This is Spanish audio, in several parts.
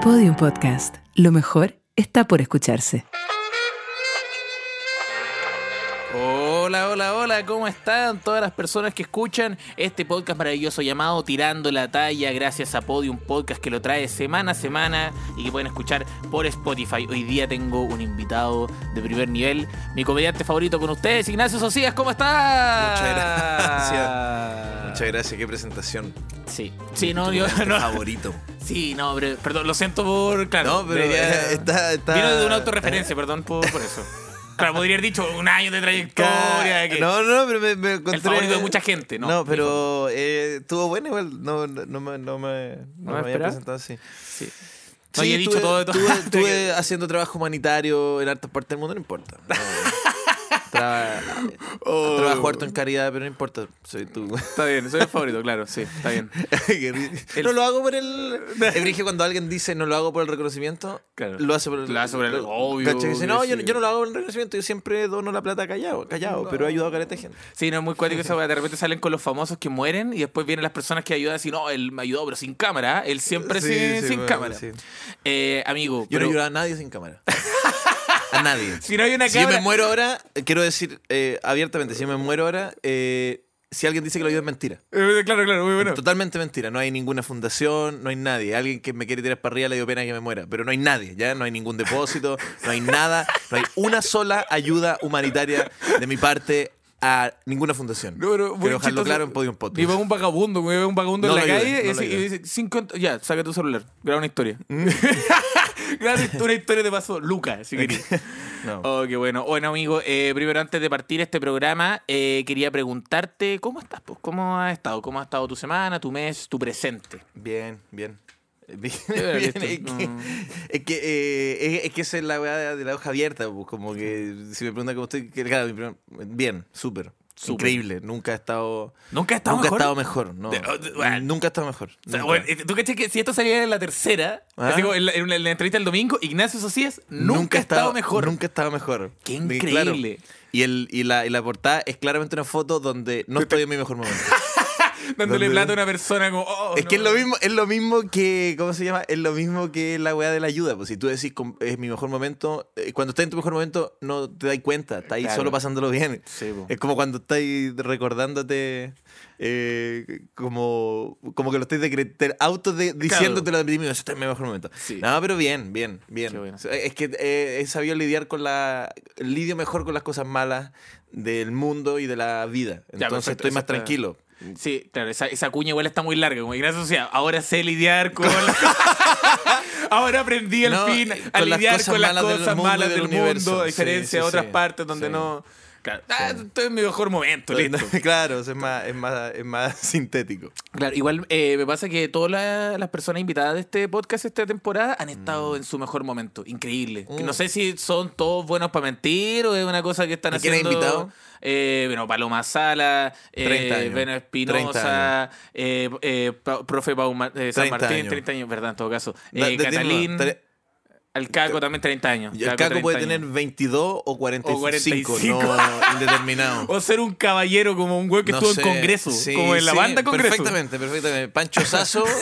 Podium Podcast. Lo mejor está por escucharse. Hola, hola, hola, ¿cómo están todas las personas que escuchan este podcast maravilloso llamado Tirando la Talla gracias a Podium Podcast que lo trae semana a semana y que pueden escuchar por Spotify. Hoy día tengo un invitado de primer nivel, mi comediante favorito con ustedes, Ignacio Socias, ¿cómo está? Muchas gracias. Muchas gracias, qué presentación. Sí, sí, no, yo no. favorito. Sí, no, pero, perdón, lo siento por. Claro, No, pero está, está- Vino de una autorreferencia, perdón por, por eso. Claro, podría haber dicho un año de trayectoria. que- No, no, pero me, me encontré... El favorito de mucha gente, ¿no? No, pero eh, estuvo bueno igual. No, no, no me, no me, no ¿No me había presentado así. Sí. No, Sí, y he dicho estuve- todo de todo. Estuve, estuve haciendo trabajo humanitario en hartas partes del mundo, no importa. No. Oh. Trabajo harto en caridad, pero no importa. Soy tú. Está bien, soy el favorito, claro, sí, está bien. No lo hago por el. Que cuando alguien dice no lo hago por el reconocimiento, Claro. lo hace por el. Lo hace por el- obvio, ¿cachai? Dice, no, yo, sí. yo no lo hago por el reconocimiento, yo siempre dono la plata callado, callado, pero he ayudado a caleta de gente. Sí, no es muy cuático eso, de repente salen con los famosos que mueren y después vienen las personas que ayudan así, no, él me ayudó, pero sin cámara, él siempre Sí, sin, sí, sin bueno, cámara. Eh, amigo, Yo pero no ayudo a nadie sin cámara. a nadie. si no hay una Si yo me muero ahora, quiero decir eh, abiertamente, si yo me muero ahora, eh, si alguien dice que lo ayudo es mentira. Eh, Claro, claro, muy bueno. Totalmente mentira. No hay ninguna fundación, no hay nadie. Alguien que me quiere tirar para arriba le dio pena que me muera. Pero no hay nadie, ¿ya? No hay ningún depósito, no hay nada. No hay una sola ayuda humanitaria de mi parte a ninguna fundación. No, pero Quiero dejarlo claro en Podium Podcast. Vivo un vagabundo, me ve un vagabundo No en la lo calle ayudes, y, lo dice- y ayudes. dice, cinco, ya, saca tu celular, graba una historia. Mm. graba una historia de paso, Lucas, si querés. No. Oh, qué bueno. Bueno, amigo, eh, primero antes de partir este programa, eh, quería preguntarte, ¿cómo estás? Pues? ¿Cómo has estado? ¿Cómo ha estado tu semana, tu mes, tu presente? Bien, bien. Es que, es, que, eh, es, es que esa es la weá de la hoja abierta. pues, como que si me preguntan cómo estoy, que, claro, bien, súper. Increíble. Nunca he estado. ¿Nunca has estado nunca mejor? he estado mejor. No. De- de- bueno. Nunca he estado mejor. O sea, nunca. bueno, eh, ¿Tú caché que si esto salía en la tercera, Ah. así como en, la, en la- en la entrevista del domingo, Ignacio Socias nunca, ha he estado mejor? Nunca he estado mejor. Qué increíble. Y, el, y, la, y la portada es claramente una foto donde no estoy en mi mejor momento. Dándole ¿Dónde? plata a una persona como... oh, es que es no. lo mismo, es lo mismo que, ¿cómo se llama? Es lo mismo que la weá de la ayuda. Pues si tú decís es mi mejor momento, eh, cuando estás en tu mejor momento no te das cuenta, estás ahí Claro. solo pasándolo bien. Sí. Es como cuando estás recordándote eh, como, como que lo estás decre- auto de, diciéndote lo de mí, estoy en mi mejor momento. Sí. No, pero bien, bien, bien. Bueno. Es que eh, he sabido lidiar con la. Lidio mejor con las cosas malas del mundo y de la vida. Ya, Entonces perfecto, estoy más está- tranquilo. Sí, claro, esa, esa cuña igual está muy larga, como Ignacio Socias. Ahora sé lidiar con... la- ahora aprendí al No, fin a con las lidiar cosas con las malas del cosas malas del mundo, a diferencia sí, de otras sí. partes donde no... Claro, ah, estoy en mi mejor momento, listo. claro, es más, es más, es más sintético. Claro, igual eh, me pasa que todas la- las personas invitadas de este podcast esta temporada han Mm. estado en su mejor momento. Increíble. Que no sé si son todos buenos para mentir o es una cosa que están ¿Y quién haciendo. invitado? Eh, bueno, Paloma Sala, 30 eh, años. Beno 30 Espinosa, eh, profe Pau Ma- eh, San 30 Martín, años. 30 años, ¿verdad? En todo caso. Catalín, el Caco también 30 años. el Caco 30 puede años. tener 22 o 45, 45. no indeterminado. O ser un caballero como un güey que No estuvo sé. en Congreso, Sí, como en la sí, banda Congreso. Perfectamente, perfectamente. Pancho Sasso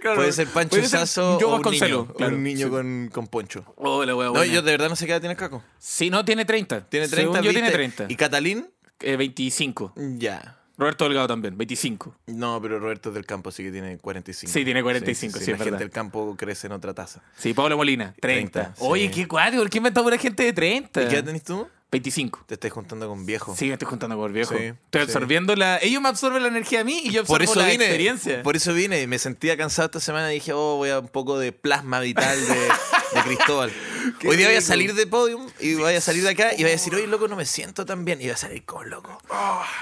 Claro, puede ser Pancho puede ser Sasso yo o un niño, claro. un niño Sí. con, con poncho. Oh, la wea No, yo de verdad no sé qué edad tiene el Caco. Sí, no, tiene 30. Tiene 30, Según yo tiene ¿viste? 30. ¿Y Catalín? Eh, 25. Ya. Roberto Delgado también, 25. No, pero Roberto es del campo, así que tiene 45. Sí, tiene 45, sí, la es gente verdad. del campo crece en otra taza. Sí, Pablo Molina, 30. 30, Oye, sí. qué cuadro, ¿por qué inventó pura gente de 30? ¿Y qué edad tenés tú? 25. Te estás juntando con viejo. Sí, me estoy juntando con el viejo. Sí, estoy sí. absorbiendo la... Ellos me absorben la energía a mí y yo absorbo Por eso la vine. experiencia. Por eso vine y me sentía cansado esta semana y dije, oh, voy a un poco de plasma vital de, de Cristóbal. Qué Hoy día voy a salir de podium y voy a salir de acá y voy a decir, oye, loco, no me siento tan bien. Y voy a salir como loco.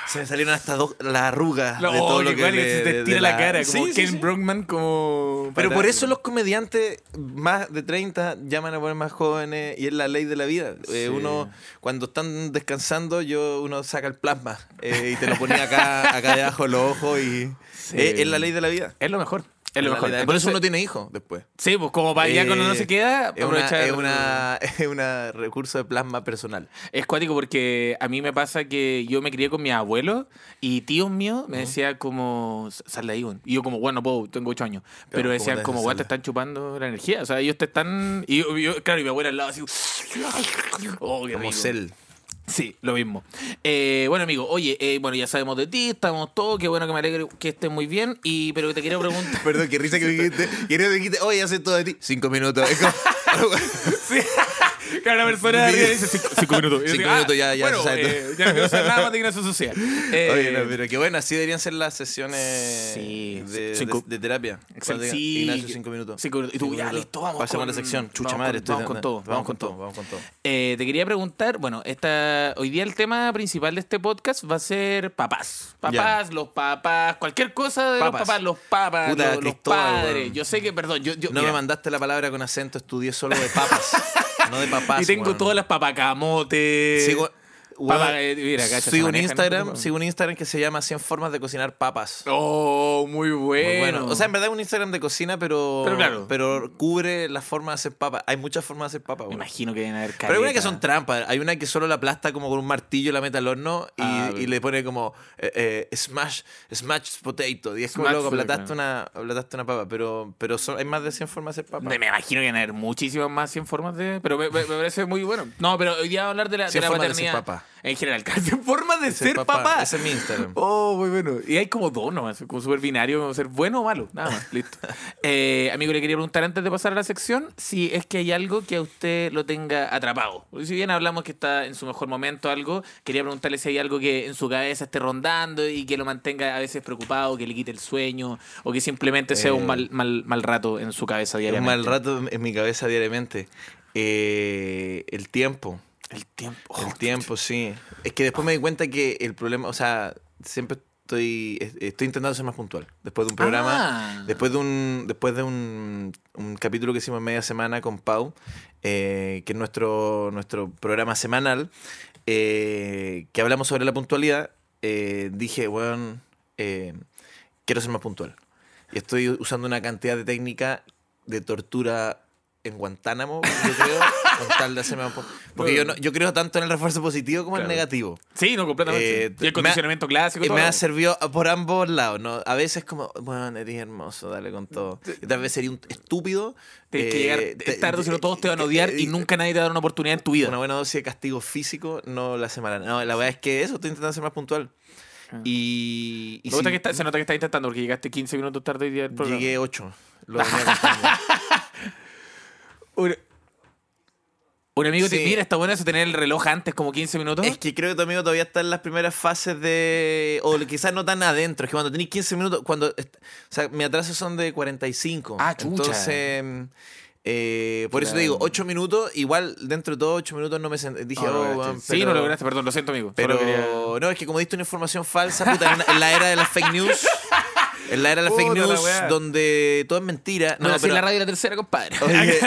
Se me salieron hasta dos, las arrugas de todo lo qué que le- se de- te de estira la, cara, como Sí, Ken sí. Brockman, como... Pero por eso los comediantes más de 30 llaman a poner más jóvenes y es la ley de la vida. Eh, Sí. uno, cuando están descansando, yo uno saca el plasma eh, y te lo ponía acá, acá debajo de los ojos y Sí. es, es la ley de la vida. Es lo mejor. Es lo mejor. Por eso uno tiene hijos después. Sí, pues como para ya cuando no Eh, se queda, Es una, aprovechar. es una, es una recurso de plasma personal. Es cuático porque a mí me pasa que yo me crié con mis abuelos y tíos míos me decían como, sal de ahí, weón". Y yo como, bueno, no puedo, tengo ocho años. Pero ¿cómo decían como, weón, te están chupando la energía. O sea, ellos te están... Y yo, yo- claro, y mi abuela al lado así... Oh, qué Como rico. cel. Sí, lo mismo. Eh, bueno, amigo, oye, eh, bueno, ya sabemos de ti, estamos todos, qué bueno que me alegre que estés muy bien, y pero te quiero preguntar... Perdón, qué risa que me dijiste. Quiero que dijiste, oye, hace todo de ti. Cinco minutos. Es como- Sí. Cada persona de arriba dice cinco, cinco minutos. Cinco digo, minutos ya- ya bueno, se sabe eh, ya no quiero saber nada más de Ignacio Social. Eh, Oye, no, pero qué bueno, así deberían ser las sesiones Sí, de, cinco- de- de terapia. Sí. Ignacio, cinco minutos. Cinco minutos. Y tú, ya, listo, vamos Pasemos a la sección. Chucha vamos madre, con- estoy vamos con todo, Vamos con todo, vamos con todo. Eh, te quería preguntar, bueno, esta, hoy día el tema principal de este podcast va a ser papás. Papás, los papás, cualquier cosa de Papas. los papás, los papas, Puta, los, los padres. weón. Yo sé que, perdón, yo, yo No mira, me mandaste la palabra con acento, estudié solo de papas. no de papás. y tengo todas las papacamotes. Sigo, Mira, cacha, se sigo un Instagram, sigo un Instagram que se llama 100 formas de cocinar papas. Oh, muy bueno. Muy bueno. O sea, en verdad es un Instagram de cocina, pero, Pero claro. pero cubre la forma de hacer papas. Hay muchas formas de hacer papas. me imagino que deben haber Pero hay una que son trampas. Hay una que solo la aplasta como con un martillo y la mete al horno y, Ah, y le pone como eh, eh, smash, smash potato. Y es como potato, aplataste una, aplataste una papa. Pero, pero son- hay más de 100 formas de hacer papas. Me imagino que van a haber muchísimas más 100 formas de. Pero me, me- me parece muy bueno. No, pero hoy día vamos a hablar de la, de 100 la formas de paternidad. Papá. En general, 100 formas de ser, papá. papá. Ese es mi Instagram. Oh, muy bueno. Y hay como dos nomás, como súper binario, como ser bueno o malo. Nada más, listo. Eh, amigo, le quería preguntar antes de pasar a la sección si es que hay algo que a usted lo tenga atrapado. Porque Si bien hablamos que está en su mejor momento algo, quería preguntarle si hay algo que en su cabeza esté rondando y que lo mantenga a veces preocupado, que le quite el sueño o que simplemente sea un Eh, mal, mal, mal rato en su cabeza Es un diariamente. mal rato en mi cabeza diariamente. Eh, el tiempo. El tiempo. El tiempo, sí. Es que después me di cuenta que el problema, o sea, siempre estoy, es- estoy intentando ser más puntual. Después de un programa, Ah. después de un, después de un, un capítulo que hicimos en media semana con Pau, eh, que es nuestro, nuestro programa semanal, eh, que hablamos sobre la puntualidad, eh, dije, bueno, quiero ser más puntual. Y estoy usando una cantidad de técnica de tortura en Guantánamo, yo creo, con tal de hacerme más pu- Porque yo, no, yo creo tanto en el refuerzo positivo como en el negativo. Sí, no, completamente. Eh, y el condicionamiento clásico. Y todo. me ha servido por ambos lados, ¿no? A veces como, bueno, eres hermoso, dale con todo. Y tal vez sería un estúpido. Tienes que eh, llegar te- tarde, si no todos te van a eh, odiar eh, y nunca nadie te va a dar una oportunidad en tu vida. Una buena dosis de castigo físico no la hace mala. No, la verdad es que eso, estoy intentando ser más puntual. Y, y gusta sí, que está- se nota que estás intentando porque llegaste 15 minutos tarde hoy día del programa. llegué 8. Lo venía contando. Un, un amigo te Sí. mira, está bueno eso tener el reloj antes, como 15 minutos. Es que creo que tu amigo todavía está en las primeras fases de. O quizás no tan adentro. Es que cuando tenéis 15 minutos. cuando O sea, mi atraso son de 45. Ah, chucha. Entonces. eh, por eso te digo, 8 minutos. Igual dentro de todos 8 minutos no me senté. Dije, No, no oh, weón, sí, pero- no lo lograste, perdón, lo siento, amigo. Pero quería- no, es que como diste una información falsa, puta, en la era de las fake news. En la era de las fake la news, weá. donde todo es mentira. No, así pero- en la radio de la tercera, compadre. Oye.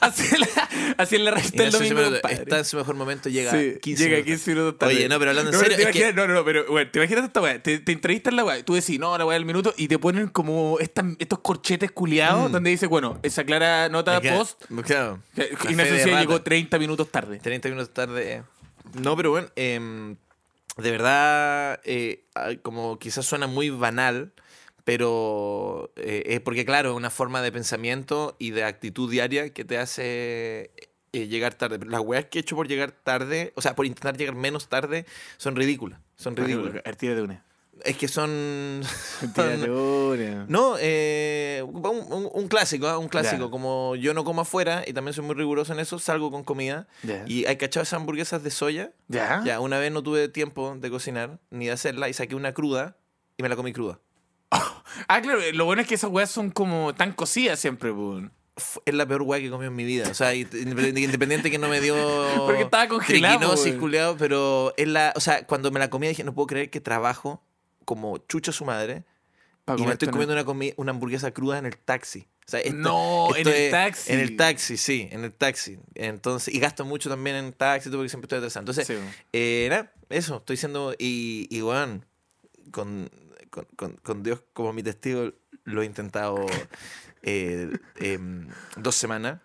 así, en la, así en la radio del Ignacio domingo, compadre. está en su mejor momento, llega Sí, 15 llega minutos. 15 minutos tarde. Oye, no, pero hablando en No, serio, te es que- imaginas- no, no, no, pero bueno, te imaginas esta weá, te, te entrevistas la weá, tú decís, no, la weá del minuto, y te ponen como estas- estos corchetes culiados donde dice, bueno, esa clara nota Mm. Queda- post, Claro. que La Ignacio llegó 30 minutos tarde. 30 minutos tarde. eh. No, pero bueno, em, de verdad, eh, como quizás suena muy banal, pero eh, es porque, claro, es una forma de pensamiento y de actitud diaria que te hace eh, llegar tarde. Pero las weas que he hecho por llegar tarde, o sea, por intentar llegar menos tarde, son ridículas. Son ridículas. Tírate una. Es que son... No, eh, un, un- clásico, ¿ah? un clásico. Ya. Como yo no como afuera y también soy muy riguroso en eso, salgo con comida. Y hay cachado esas hamburguesas de soya. ¿Ya? Ya, una vez no tuve tiempo de cocinar ni de hacerla y saqué una cruda y me la comí cruda. Ah, claro, lo bueno es que esas weas son como tan cocidas siempre. Fu- Es la peor weá que he comido en mi vida. O sea, independiente que no me dio. Porque estaba congelado, triquinosis, weón. culiao, pero es la. O sea, cuando me la comí dije, no puedo creer que trabajo como chucha su madre Pa' y me estoy comiendo una, una hamburguesa cruda en el taxi. O sea, esto- No, en el taxi. En el taxi, sí, en el taxi. Entonces, y gasto mucho también en taxi, porque siempre estoy atrasado. Entonces, Sí, eh, nada, eso, estoy siendo. Y, y con, con, con- con Dios como mi testigo, lo he intentado eh, em, dos semanas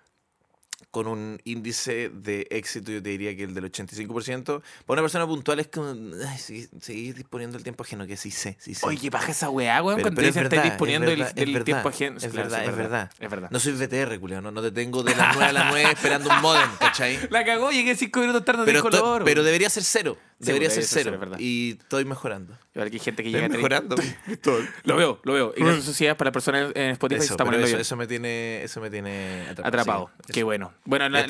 con un índice de éxito, yo te diría que el del 85%. Para una persona puntual es como, ay, seguir, seguir disponiendo el tiempo ajeno, que sí sé, sí sé. Oye, ¿qué baja esa weá, weón? Cuando te dicen estáis es disponiendo verdad, el, verdad, tiempo ajeno. Es Claro, verdad, es verdad. Es verdad. No soy VTR, culiao, no, no te tengo de las 9 a las 9 esperando un modem, ¿cachai? La cagó, llegué cinco minutos tarde de Pero, color. pero debería ser cero. Debería pues, ser cero. y estoy mejorando. Igual que hay gente que llega mejorando. Lo veo, lo veo. Y gracias sociedad para las personas en Spotify se Eso, está poniendo eso, eso me tiene, eso me tiene atrapado. Atrapado. sí, Qué eso. bueno. Bueno, ¿Y la,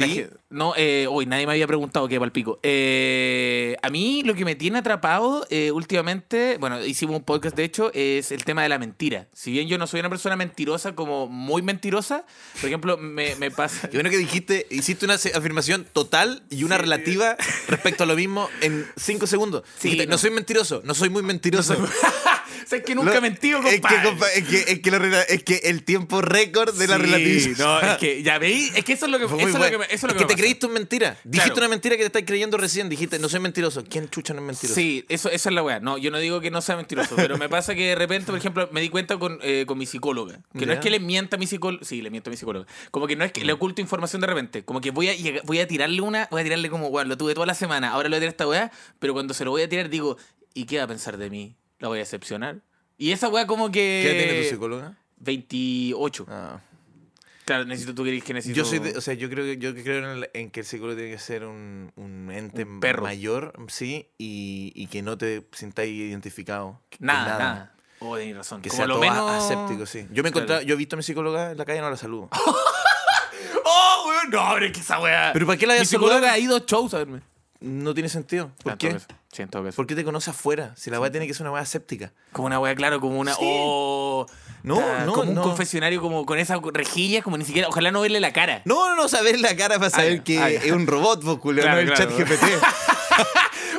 no, eh, hoy nadie me había preguntado qué palpico. Eh, a mí lo que me tiene atrapado eh, últimamente, bueno, hicimos un podcast de hecho, es el tema de la mentira. Si bien yo no soy una persona mentirosa, como muy mentirosa, por ejemplo, me, me pasa. Qué bueno que dijiste, hiciste una afirmación total y una relativa respecto a lo mismo en cinco segundos. Sí, Dijiste, no. no. soy mentiroso, no soy muy mentiroso. sé que nunca he mentido, es que, compadre. compa- es que, es que la rela- es que el tiempo récord de la Sí, relativización. No, es que ya veí, es que eso es lo que, eso es lo que, eso es lo que me te pasa. creíste una mentira. Dijiste Claro. una mentira que te estás creyendo recién. Dijiste, no soy mentiroso. ¿Quién chucha no es mentiroso? Sí, eso, eso es la weá. No, yo no digo que no sea mentiroso, pero me pasa que de repente, por ejemplo, me di cuenta con, eh, con mi psicóloga. Que no es que le mienta a mi psicóloga. Sí, le miento a mi psicóloga. Como que no es que le oculto información de repente. Como que voy a, voy a tirarle una, voy a tirarle como, weón, lo tuve toda la semana, ahora lo voy a tirar a esta weá, pero cuando se lo voy a tirar digo, ¿y qué va a pensar de mí? ¿La voy a decepcionar? Y esa weá como que... ¿Qué tiene tu psicóloga? 28. Ah. Claro, necesito, tú querés que necesito... Yo soy de- o sea, yo creo yo creo en, el- en que el psicólogo tiene que ser un, un ente Un perro. mayor, sí, y, y que no te sintáis identificado. con Nada, nada. Oh, tenés razón. Que Como sea lo todo menos... aséptico, sí. Yo me Claro. yo he visto a mi psicóloga en la calle y no la saludo. ¡Oh, weón! No, pero es que esa weá... ¿Pero para qué la Mi psicóloga ha ido a shows a verme. No tiene sentido. ¿Por Ah, qué? Sí, caso. ¿Por qué te conoce afuera? Si la weá tiene que ser una weá séptica. Como una wea, claro, como una. Sí. Oh, No, ta- no, Como un no. confesionario, como con esas rejillas, como ni siquiera. Ojalá no verle la cara. No, no, no, saber la cara para saber ya, que ah, es un robot, pues, culo, Claro, no el claro. chat GPT.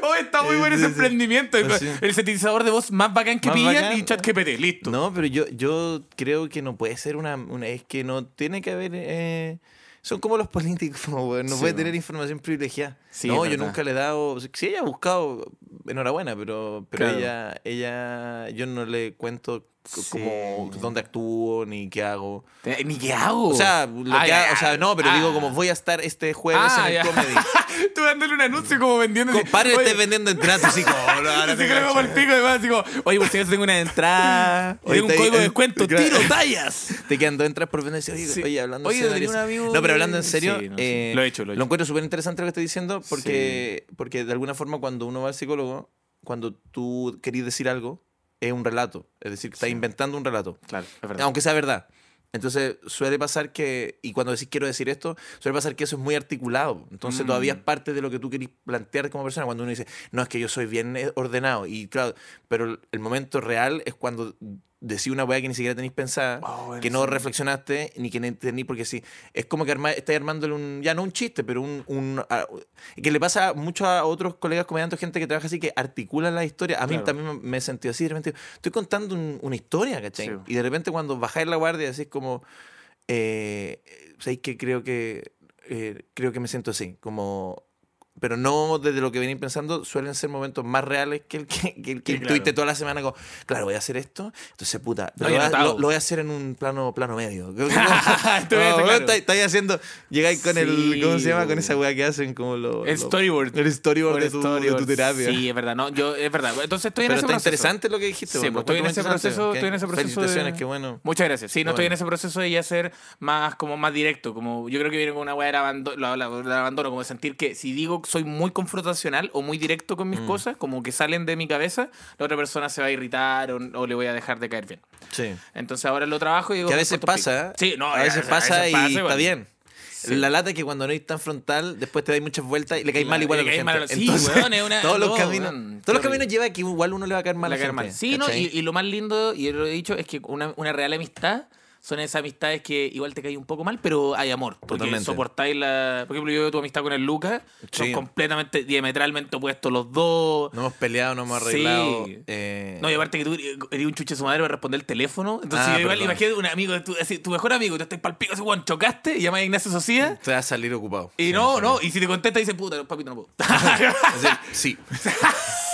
Oh, está muy bueno ese emprendimiento. El, Sí. el sintetizador de voz más bacán que Más pillan bacán. y chat GPT. Listo. No, pero yo, yo creo que no puede ser una, una- Es que no tiene que haber. eh, son como los políticos, no Sí, puede tener información privilegiada. Sí, no, yo nunca le he dado. Si ella ha buscado, enhorabuena, pero, pero Claro. ella, ella. Yo no le cuento c- Sí. como dónde actúo ni qué hago. Te- Ni qué hago. O sea, lo Ah, que hago- o sea, no, pero ah. digo como voy a estar este jueves Ah, en el ya. comedy. Tú dándole un anuncio como vendiendo. Compadre, oye, estés vendiendo entradas así como. "Oh, no, ahora te que luego cacho". por el pico además, así como, oye, por si acaso tengo una entrada, Oye, tengo un código de eh, descuento, tiro tallas. Te quedan dos entradas por vender. Oye, Sí. oye, hablando Oye, en serio. No, pero hablando en serio, Sí, no, eh, Lo he hecho, lo he hecho. encuentro súper interesante lo que estoy diciendo porque, porque de alguna forma cuando uno va al psicólogo, cuando tú querís decir algo, es un relato. Es decir, Sí. inventando un relato. Claro, es verdad. Aunque sea verdad. Entonces suele pasar que, y cuando decís quiero decir esto, suele pasar que eso es muy articulado. Entonces Mm. todavía es parte de lo que tú querís plantear como persona. Cuando uno dice, no, es que yo soy bien eh, ordenado. Y claro, pero el momento real es cuando decís una weá que ni siquiera tenéis pensada, Oh, que no sí. reflexionaste ni que no entendí, porque sí, es como que arma, estáis armándole un, ya no un chiste, pero un, un a- que le pasa mucho a otros colegas comediantes, gente que trabaja así, que articulan la historia. A mí también me he sentido así, de repente, estoy contando un- una historia, ¿cachai? Sí. Y de repente cuando bajáis la guardia decís como, eh, ¿sabéis que creo que eh, creo que me siento así? Como pero no desde lo que venís pensando, suelen ser momentos más reales que el que, que, el que Sí, claro. tuviste toda la semana. Como, claro, voy a hacer esto, entonces puta, No, lo, voy a- lo- lo voy a hacer en un plano plano medio. Ser claro. estáis, estáis haciendo, llegáis con el, Sí, ¿cómo se llama? Con esa weá que hacen como lo, El storyboard. El storyboard, de tu, de tu Storyboard. terapia. Sí, es verdad. No, yo, es verdad. Entonces estoy en Pero ese proceso. interesante lo que dijiste. Sí, bueno, pues, estoy en ese proceso, estoy en ese proceso Felicitaciones, de- qué bueno. Muchas gracias. Sí, no estoy en ese proceso de ya ser más como más directo. Como yo creo que viene con una weá del abandono, la, la- la abandono, como de sentir que si digo soy muy confrontacional o muy directo con mis Mm. cosas, como que salen de mi cabeza, la otra persona se va a irritar o, o le voy a dejar de caer bien. Sí. Entonces ahora lo trabajo y digo. Que a veces pasa, pico. Sí, no, a veces pasa y pasa, está igual. bien. Sí. La lata es que cuando no eres tan frontal, después te dais muchas vueltas y le caes mal igual a la gente. mal a sí, Entonces, weón, es una- todos los no, caminos, weón, todos los caminos lleva a que igual uno le va a caer mal a La caer mal. gente. Sí, ¿no? Y, y lo más lindo, y lo he dicho, es que una, una real amistad son esas amistades que igual te caen un poco mal, pero hay amor. Porque Totalmente. soportáis la. Por ejemplo, yo veo tu amistad con el Lucas, son Sí. completamente diametralmente opuestos los dos. No hemos peleado, no hemos Sí. arreglado. eh, No, y aparte que tú eres un chuche de su madre para responder el teléfono. Entonces, Ah, yo igual imagínate un amigo, tu, así, tu mejor amigo, tú estás pal pico, así, weón, chocaste y llamas a Ignacio Socia. Te va a salir ocupado. Y Sí, no, sí. no, y si te contesta, dice, puta, papito, no puedo. Es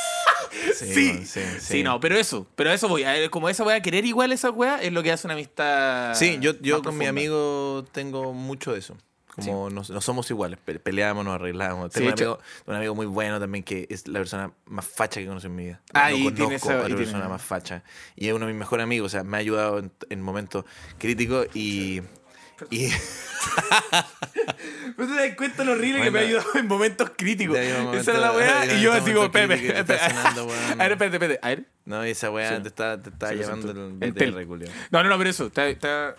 sí. Sí, sí, sí. no, pero eso, pero eso voy. A como esa voy a querer igual esa weá, es lo que hace una amistad. Sí, yo, yo con mi profunda. amigo tengo mucho de eso. Como no, no somos iguales, pe- peleamos, nos arreglamos. Sí, Tengo un, amigo, un amigo muy bueno también que es la persona más facha que conocí en mi vida. Ah, no y tiene conozco esa- a y otra tiene- persona más facha. Y es uno de mis mejores amigos, o sea, me ha ayudado en, en momentos críticos y... y ¿No te das cuenta lo horrible que me ha ayudado en momentos críticos? Esa era la weá y yo así como, Pepe. A ver, espérate, espérate. A ver. no, esa weá Sí. te está, te está Sí, llevando el, El culiao. No, no, no, pero eso. Está, está...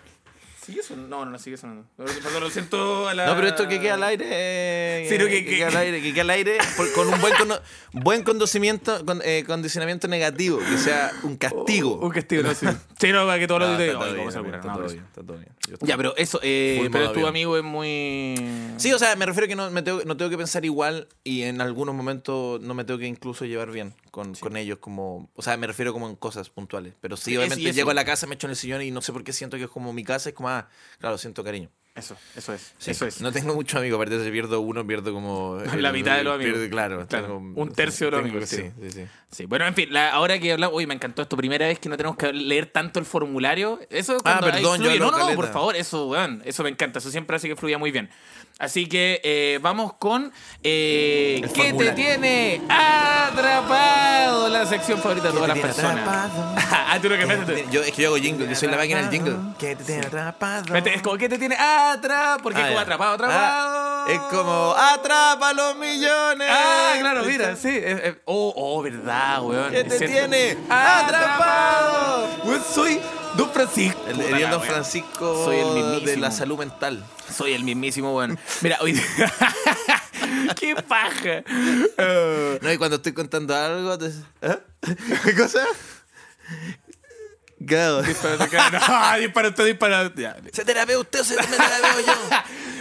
¿Sigue sonando? No, no, no sigue sonando. Lo, siento a la... No, pero esto que queda al aire. eh, Sí, que- que, que- queda al aire, que queda al aire por- con un buen, cono- buen condicionamiento, con, eh, condicionamiento negativo, que sea un castigo. Un castigo, no, sí. Sí, no, para que todos los días... a está todo bien, Ya, pero eso, eh, pero tu amigo es muy... Sí, o sea, me refiero que no, me tengo, no tengo que pensar igual y en algunos momentos no me tengo que incluso llevar bien con, con ellos, como, o sea, me refiero como en cosas puntuales. Pero sí, Sí, obviamente y eso- llego a la casa, me echo en el sillón y no sé por qué siento que es como mi casa, es como, ah, claro, siento cariño. Eso, eso es. Sí. Eso es. No tengo muchos amigos, aparte si pierdo uno, pierdo como... La mitad de los amigos. pierdo- claro, Claro, tengo- un tercio de los amigos, Sí, sí. sí, sí. Sí, bueno, en fin, la- ahora que hablamos, uy, me encantó esto, primera vez que no tenemos que leer tanto el formulario. Eso Ah, cuando ahí perdón, yo No, no, caleta. por favor, eso, weón, eso me encanta, eso siempre hace que fluya muy bien. Así que eh, vamos con eh, ¿Qué te tiene atrapado? La sección favorita de todas las personas. atrapado? ah, tú lo que metes. Yo, es que yo hago jingle, yo soy la máquina del jingle. ¿Qué te tiene atrapado? Es como ¿qué te tiene atrapado? Porque es Ah, como atrapado, atrapado. Ah, es como atrapa los millones. Ah, claro, mira, sí. es- es- oh, oh, verdad, weón. ¿Qué te cierto. tiene ¡Atrapado! atrapado? Weón, soy Don Francisco. El Don. Francisco Soy el mismísimo. de la salud mental. Soy el mismísimo, weón. Mira, hoy. ¡Qué paja! Eh, No, y cuando estoy contando algo, te... ¿Ah? ¿qué cosa? Claro. dispara, cara. No, dispara usted, dispara. Ya. ¿Se terapea usted o se me terapeo yo?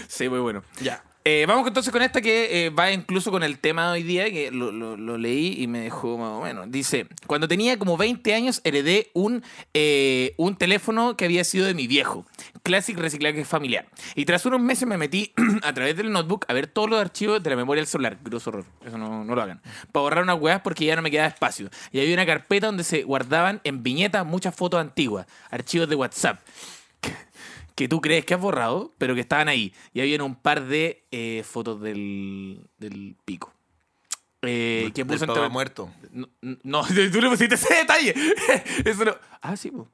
Sí, muy bueno. Ya. Eh, vamos entonces con esta que eh, va incluso con el tema de hoy día, que lo, leí y me dejó más o menos. Dice, cuando tenía como 20 años heredé un, eh, un teléfono que había sido de mi viejo, Classic Reciclaje Familiar. Y tras unos meses me metí a través del notebook a ver todos los archivos de la memoria del celular. Grosso horror, eso no, no lo hagan. Para borrar unas weas porque ya no me quedaba espacio. Y había una carpeta donde se guardaban en viñetas muchas fotos antiguas, archivos de WhatsApp que tú crees que has borrado, pero que estaban ahí. Y habían un par de eh, fotos del, del pico. Eh, que Del puso entre- muerto. No, no, tú le pusiste ese detalle. Eso no. Ah, sí, po.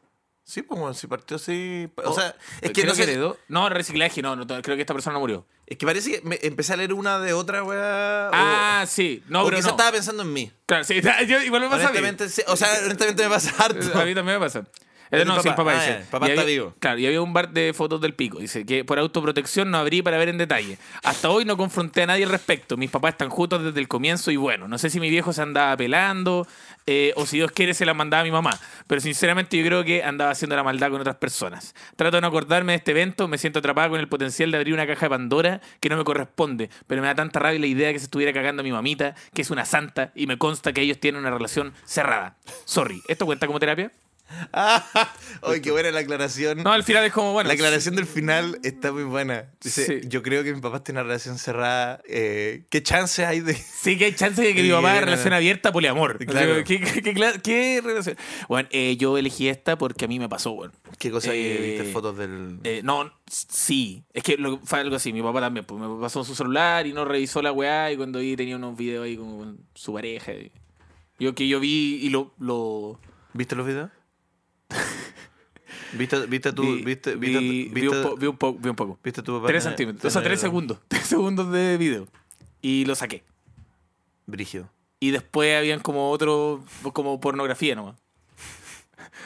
Sí, pues bueno, si partió así. O Oh, sea, es que no sé. heredó. No, reciclaje, no, no, creo que esta persona no murió. Es que parece que me empecé a leer una de otra weá. Ah, sí. No, o, o pero quizá no. estaba pensando en mí. Claro, sí, yo, igual me pasa a mí. Sí, o sea, honestamente me pasa harto. A mí también me pasa. Eh, ¿Es no, mi sí, el papá? papá Ah, dice. papá Y está había- vivo. Claro, y había un bar de fotos del pico. Dice que por autoprotección no abrí para ver en detalle. Hasta hoy no confronté a nadie al respecto. Mis papás están juntos desde el comienzo y bueno, no sé si mi viejo se andaba pelando eh, o si Dios quiere se la mandaba a mi mamá. Pero sinceramente yo creo que andaba haciendo la maldad con otras personas. Trato de no acordarme de este evento, me siento atrapada con el potencial de abrir una caja de Pandora que no me corresponde. Pero me da tanta rabia la idea de que se estuviera cagando a mi mamita, que es una santa, y me consta que ellos tienen una relación cerrada. Sorry, ¿esto cuenta como terapia? Ah, Ay, qué buena la aclaración. No, al final es como, bueno. la aclaración del final está muy buena. Dice, Sí. yo creo que mi papá tiene una relación cerrada. eh, ¿Qué chance hay de...? Sí, que hay chance de que mi papá de relación abierta poliamor. Claro. ¿Qué, qué- qué relación? Bueno, eh, yo elegí esta porque a mí me pasó, bueno. ¿Qué cosa hay? Eh, ¿Viste fotos del...? Eh, no, sí. Es que lo- fue algo así. Mi papá también. Pues me pasó su celular y no revisó la weá. Y cuando vi tenía unos videos ahí con su pareja. y- Yo que yo vi y lo. lo ¿Viste los videos? ¿Viste, viste tu... vi, viste, vi- viste, vi viste, un po- vi un poco. Vi un poco. viste tu papá? Tres centímetros. O sea, tres segundos. Tres segundos de video. Y lo saqué. Brígido. Y después habían como otro. como pornografía nomás.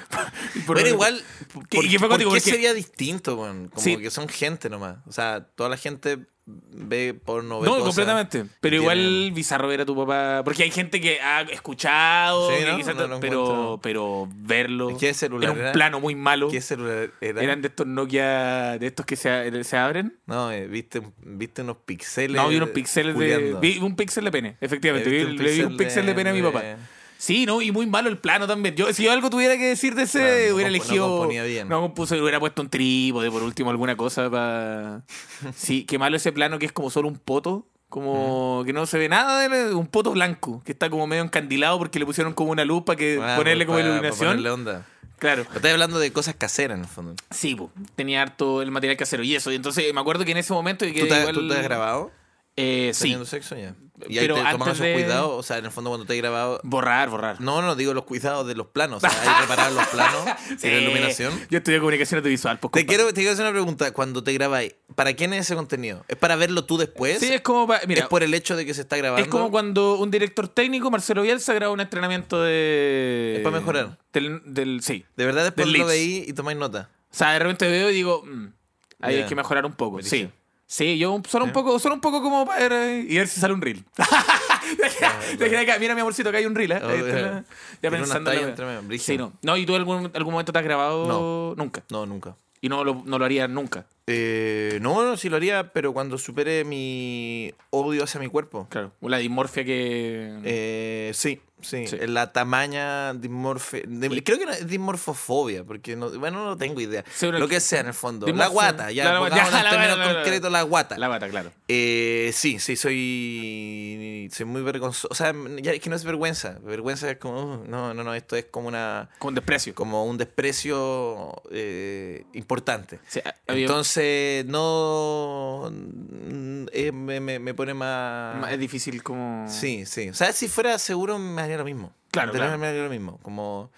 Pero igual, ¿Qué- ¿por, y qué por qué Porque- sería distinto, weón? Como Sí. que son gente nomás. O sea, toda la gente ve porno, ve No, cosas completamente. Pero igual tienen- bizarro ver a tu papá. Porque hay gente que ha escuchado, Sí, ¿no? quizás- No lo pero, pero verlo ¿Qué celular en un era? plano muy malo. ¿Qué celular era? Eran de estos Nokia, de estos que se, se abren. No, eh, viste, viste unos pixeles. No, vi unos pixeles de. Vi un pixel de pene, efectivamente. Eh, Vi, un le vi un pixel de pene a mi de- papá. Sí, ¿no? Y muy malo el plano también. Yo, si yo algo tuviera que decir de ese, Claro, no hubiera no elegido. componía bien. No compuso, hubiera puesto un trípode, por último, alguna cosa para. Sí, qué malo ese plano que es como solo un poto. Como que no se ve nada de un poto blanco, que está como medio encandilado porque le pusieron como una luz para que ponerle como pa- pa iluminación. ponerle onda. Claro. Pero Estás hablando de cosas caseras en el fondo. Sí, po, tenía harto el material casero y eso. Y entonces me acuerdo que en ese momento... Que ¿Tú te, igual- tú te has grabado Eh, sí. sexo ya? Y ahí Pero te tomas esos de- cuidados. O sea, en el fondo cuando te he grabado. Borrar, borrar. No, no, digo los cuidados de los planos. O sea, hay que reparar los planos y Sí. la iluminación. Yo estudié comunicación audiovisual. pues, Te quiero, te quiero hacer una pregunta. Cuando te grabáis, ¿para quién es ese contenido? ¿Es para verlo tú después? Sí, es como... pa- Mira, ¿Es por el hecho de que se está grabando? Es como cuando un director técnico, Marcelo Bielsa, graba un entrenamiento de. Es para mejorar. Del, del- sí. De verdad después Del lo veí y tomáis nota. O sea, de repente veo y digo, mm, ahí Ya. hay que mejorar un poco. Sí. Sí, yo solo un Ya. poco, solo un poco como para ver eh, y ver si sale un reel. Deja acá, Mira, mi amorcito, acá hay un reel. ¿eh? Oh, está ya. pensando. entre. Sí, no. No, ¿y tú algún, algún momento te has grabado? No. Nunca. No, nunca. Y no lo, no lo harías nunca. Eh, no, no, sí lo haría, pero cuando supere mi odio hacia mi cuerpo. Claro. La dismorfia que. Eh, sí, sí, Sí. La tamaña dimorfe... dim- creo que es dimorfofobia, porque no, bueno, no tengo idea. Lo que sea en el fondo. Dimorfo- La guata, ya, la- pongámoslo ya, en la- términos la- concretos, la guata. La bata, claro. Eh, sí, sí, soy, soy muy vergonzoso. O sea, ya es que no es vergüenza. Vergüenza es como, uh, no, no, no, esto es como una, Con desprecio. como un desprecio eh, importante. Sí, había- Entonces, no, eh, me, me- me pone más... es difícil como. Sí, sí. O sea, si fuera seguro me haría lo mismo. Claro, haría lo mismo. Como,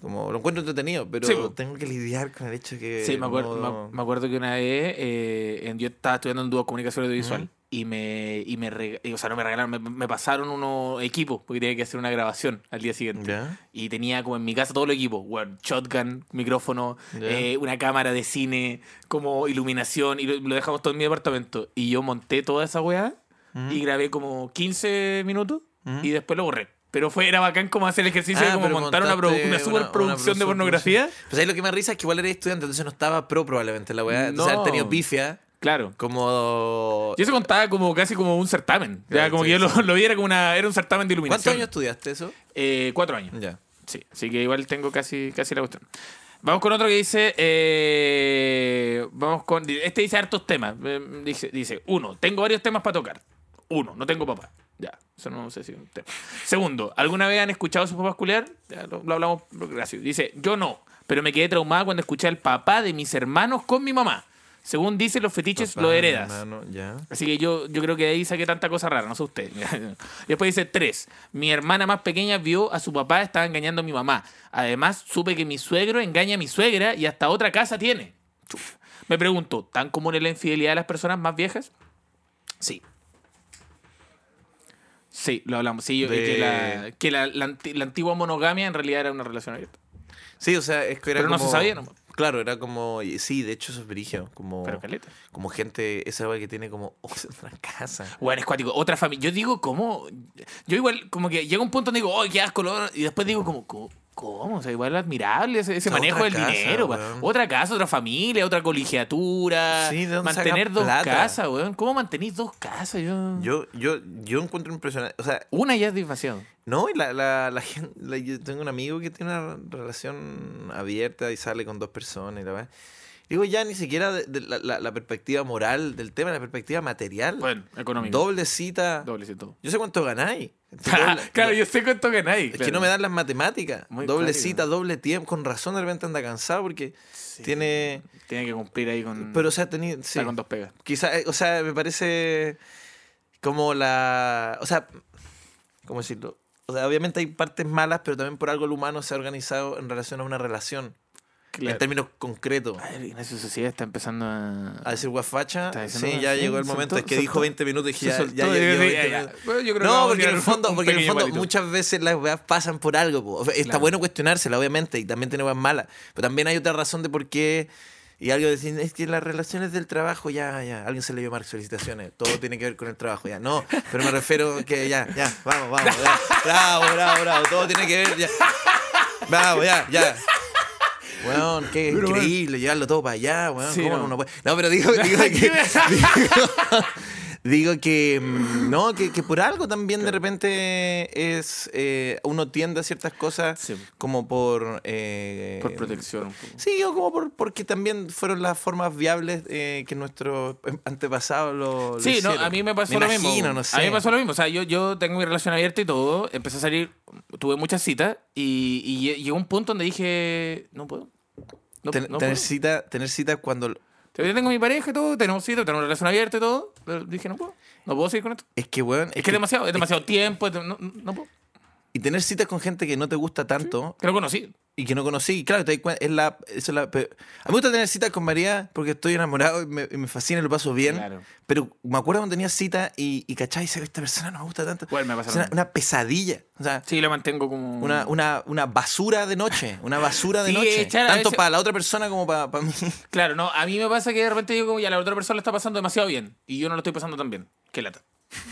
como lo encuentro entretenido, pero Sí, tengo que lidiar con el hecho que... Sí, me acuerdo, no- me, me acuerdo que una vez eh, yo estaba estudiando en dúo comunicación audiovisual y me, y me o sea, no me regalaron, me, me pasaron unos equipos porque tenía que hacer una grabación al día siguiente. ¿Ya? Y tenía como en mi casa todos los equipos, bueno, shotgun, micrófono, eh, una cámara de cine, como iluminación, y lo, lo dejamos todo en mi departamento. Y yo monté toda esa weá y grabé como 15 minutos y después lo borré. Pero fue, era bacán como hacer el ejercicio de Ah, como montar una, una superproducción de pornografía. Pues ahí lo que me risa es que igual eres estudiante, entonces no estaba pro probablemente la weá. Entonces No. haber tenido pifia Claro. como... Yo se contaba como casi como un certamen. Ya, como sí, que yo lo, lo viera como una. Era un certamen de ¿Cuántos iluminación. años estudiaste eso? Eh, cuatro años. Ya. Sí. Así que igual tengo casi, casi la cuestión. Vamos con otro que dice. eh, vamos con. Este dice hartos temas. Eh, Dice, dice: uno, tengo varios temas para tocar. Uno, no tengo papá. Ya, eso no sé si es un tema. Segundo, ¿alguna vez han escuchado a sus papás culiar? Ya, lo, lo hablamos. Gracias. Dice: Yo no, pero me quedé traumada cuando escuché al papá de mis hermanos con mi mamá. Según dice, los fetiches Papá, lo heredas. hermano, ya. Así que yo, yo creo que de ahí saqué tanta cosa rara, no sé usted. Después dice tres. Mi hermana más pequeña vio a su papá estaba engañando a mi mamá. Además, supe que mi suegro engaña a mi suegra y hasta otra casa tiene. Chuf. Me pregunto, ¿tan común es la infidelidad de las personas más viejas? Sí. Sí, lo hablamos. Sí, yo- De- que, la, que la- la anti- la antigua monogamia en realidad era una relación abierta. Sí, o sea, es que era Pero no como... se sabía nomás. Claro, era como... Sí, de hecho eso es brigio. Como, Pero caleta. como gente, esa weá que tiene como otra casa. Bueno, es cuático. Otra familia. Yo digo, ¿cómo? Yo igual, como que llega un punto donde digo, oh, qué asco. lo- Y después digo, como, ¿cómo? O sea, igual admirable ese, ese manejo del casa, dinero. weón. Otra casa, otra familia, otra colegiatura. Sí, ¿de dónde Mantener dos plata? casas, weón. ¿Cómo mantenís dos casas? Yo... Yo, yo, yo encuentro impresionante. O sea, Una ya es demasiado. no, y la, la, la gente. la- yo tengo un amigo que tiene una relación abierta y sale con dos personas y la verdad. Digo, ya ni siquiera de, de la, la- la perspectiva moral del tema, la perspectiva material. Bueno, económico. Doble cita. Doble todo. Yo sé cuánto ganáis. Doble- claro, yo sé cuánto ganáis. Es que no me dan las matemáticas. Muy doble cita, doble tiempo. Con razón de repente anda cansado porque tiene. Tiene que cumplir ahí con. Pero, o sea, tenía. Sí. con dos pegas. Quizá, eh, o sea, me parece como la. O sea, ¿cómo decirlo? O sea, obviamente hay partes malas, pero también por algo el humano se ha organizado en relación a una relación. En términos concretos. Ay, Ignacio Sociedad está empezando a. A decir guafacha, sí, ya llegó el momento. es que dijo 20 minutos y dije, ya, ya, que No, porque en el fondo, porque en el fondo muchas veces las weas pasan por algo. po. Está Claro. bueno cuestionársela, obviamente, y también tiene weas malas. Pero también hay otra razón de por qué. Y algo decir, es que las relaciones del trabajo, ya, ya. Alguien se le dio Marx, felicitaciones. Todo tiene que ver con el trabajo, ya. No, pero me refiero que ya, ya, vamos, vamos. ya. Bravo, bravo, bravo. Todo tiene que ver, ya. Bravo, ya, ya. Weón, qué Pero, increíble llevarlo todo para allá, weón. Sí, ¿Cómo no. uno puede? No, pero digo, digo que. digo, Digo que mm, no, que, que por algo también de repente es eh, uno tiende a ciertas cosas Sí. como por eh, Por protección un poco. Sí, o como por, porque también fueron las formas viables eh, que nuestros antepasados lo, lo Sí, no, a mí me pasó lo imagino, mismo. no sé. A mí me pasó lo mismo. O sea, yo, yo tengo mi relación abierta y todo. Empecé a salir, tuve muchas citas y, y lle- llegó un punto donde dije, no puedo. No, Ten- no tener, puedo. cita, tener cita cuando... Yo tengo mi pareja y todo, tenemos citas, tenemos relación abierta y todo. Dije, no puedo. No puedo seguir con esto. Es que, weón, Es, que es demasiado, es demasiado tiempo. es de- no, no puedo. Y tener citas con gente que no te gusta tanto Que lo conocí. Y que no conocí. Claro, te das cuen- es la, eso es la- a mí me gusta tener citas con María porque estoy enamorado y me, y me fascina y lo paso bien. Claro. Pero me acuerdo cuando tenía cita y, y cachai, dice, esta persona no me gusta tanto. Bueno, me pasa es una, pesadilla. O sea, Sí, lo mantengo como. una, una, una basura de noche. Una basura de Sí, noche. Tanto veces- para la otra persona como para, para mí. Claro, no, a mí me pasa que de repente digo, como ya la otra persona lo está pasando demasiado bien y yo no lo estoy pasando tan bien. Qué lata.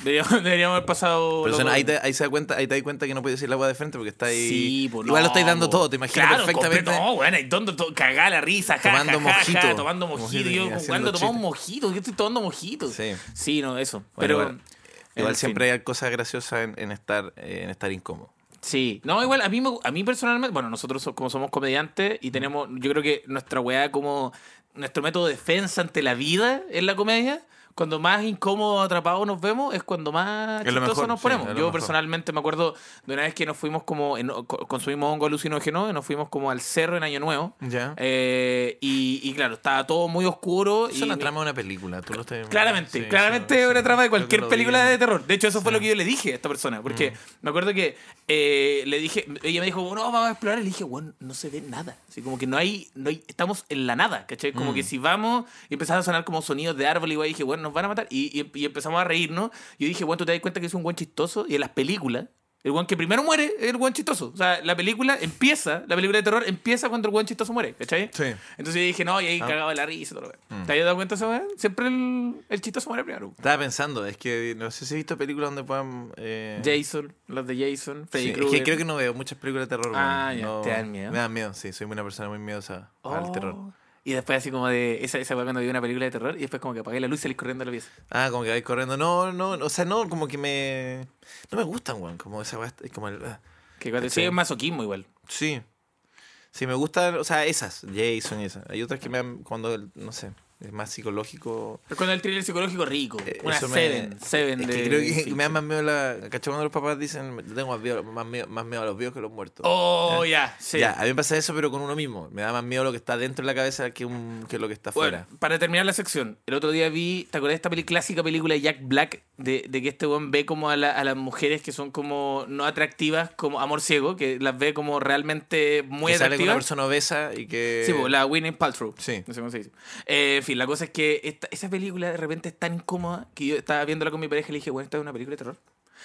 Deberíamos, deberíamos haber pasado. Pero ahí, te, ahí se da cuenta, ahí te das cuenta que no puedes decir la agua de frente porque está ahí. Sí, pues Igual no, lo estáis dando po. todo, te imagino Claro, perfectamente. completo, No, bueno, ahí dando todo, cagá la risa, ja, Tomando ja, mojito. ja, tomando mojito. Y y yo, ¿cuándo tomamos mojito? ¿Qué estoy tomando mojito? Sí. Sí, no, eso. Bueno, Pero. igual, siempre fin. hay cosas graciosas en, en estar, eh, en estar incómodo. Sí, no, igual a mí, me- a mí personalmente, bueno, nosotros so- como somos comediantes y tenemos, yo creo que nuestra weá como nuestro método de defensa ante la vida en la comedia, cuando más incómodos atrapados nos vemos, es cuando más chistosos nos sí, ponemos. lo yo mejor. personalmente me acuerdo de una vez que nos fuimos como, en- co- consumimos hongo alucinógeno y nos fuimos como al cerro en Año Nuevo. Ya. Eh, y, y claro, estaba todo muy oscuro. Es y una mi- trama de una película. Tú lo estás... Claramente, sí, claramente sí, es una sí. trama de cualquier película vi. de terror. De hecho, eso fue Sí. lo que yo le dije a esta persona. Porque me acuerdo que eh, le dije, ella me dijo, no, vamos a explorar. Y le dije, bueno, no se ve nada. Así como que no hay, no hay estamos en la nada, ¿cachai? Como Mm. que si vamos y empezaron a sonar como sonidos de árbol y dije, bueno, nos van a matar. Y, y- y empezamos a reírnos. Y yo dije, bueno, tú te das cuenta que es un buen chistoso. Y en las películas, el buen que primero muere es el buen chistoso. O sea, la película empieza, la película de terror empieza cuando el buen chistoso muere, ¿cachai? Sí. Entonces yo dije, no, y ahí Ah. cagaba la risa y todo lo que. Mm. ¿Te has dado cuenta de eso? Siempre el, el chistoso muere primero. Estaba pensando, es que no sé si he visto películas donde puedan... eh, Jason, los de Jason, sí, es que creo que no veo muchas películas de terror. Ah, weón. ya, No- ¿te dan miedo? Me dan miedo, sí. Soy una persona muy miedosa al Oh. terror. Y después así como de esa, esa cuando vi una película de terror y después como que apagué la luz y salí corriendo a la pieza. Ah, como que vais corriendo. No, no, o sea, no, como que me... No me gustan, weón. Como esa weá, como el... ah. Que cuando Sí. es masoquismo igual. Sí. Sí, me gustan, o sea, esas, Jason y esas. Hay otras que me dan, cuando, no sé, es más psicológico. Es cuando el thriller psicológico rico. eh, una me- Seven, Seven es de... que creo que Fincher. me da más miedo la... ¿Cachai? Cuando los papás dicen, "Le tengo más miedo, más miedo, más miedo a los vivos que a los muertos. Oh, ya, sí. Ya, a mí me pasa eso, pero con uno mismo. Me da más miedo lo que está dentro de la cabeza que, un, que lo que está Bueno, afuera. para terminar la sección, el otro día vi, ¿te acuerdas de esta peli- clásica película de Jack Black? De, de que este weón ve como a, la- a las mujeres que son como no atractivas, como amor ciego, que las ve como realmente muy que sale con una persona obesa y que... Sí, pues, la Winnie Paltrow. Sí. No sé cómo se dice. Eh, la cosa es que esta- esa película de repente es tan incómoda que yo estaba viéndola con mi pareja y le dije, bueno, esta es una película de terror.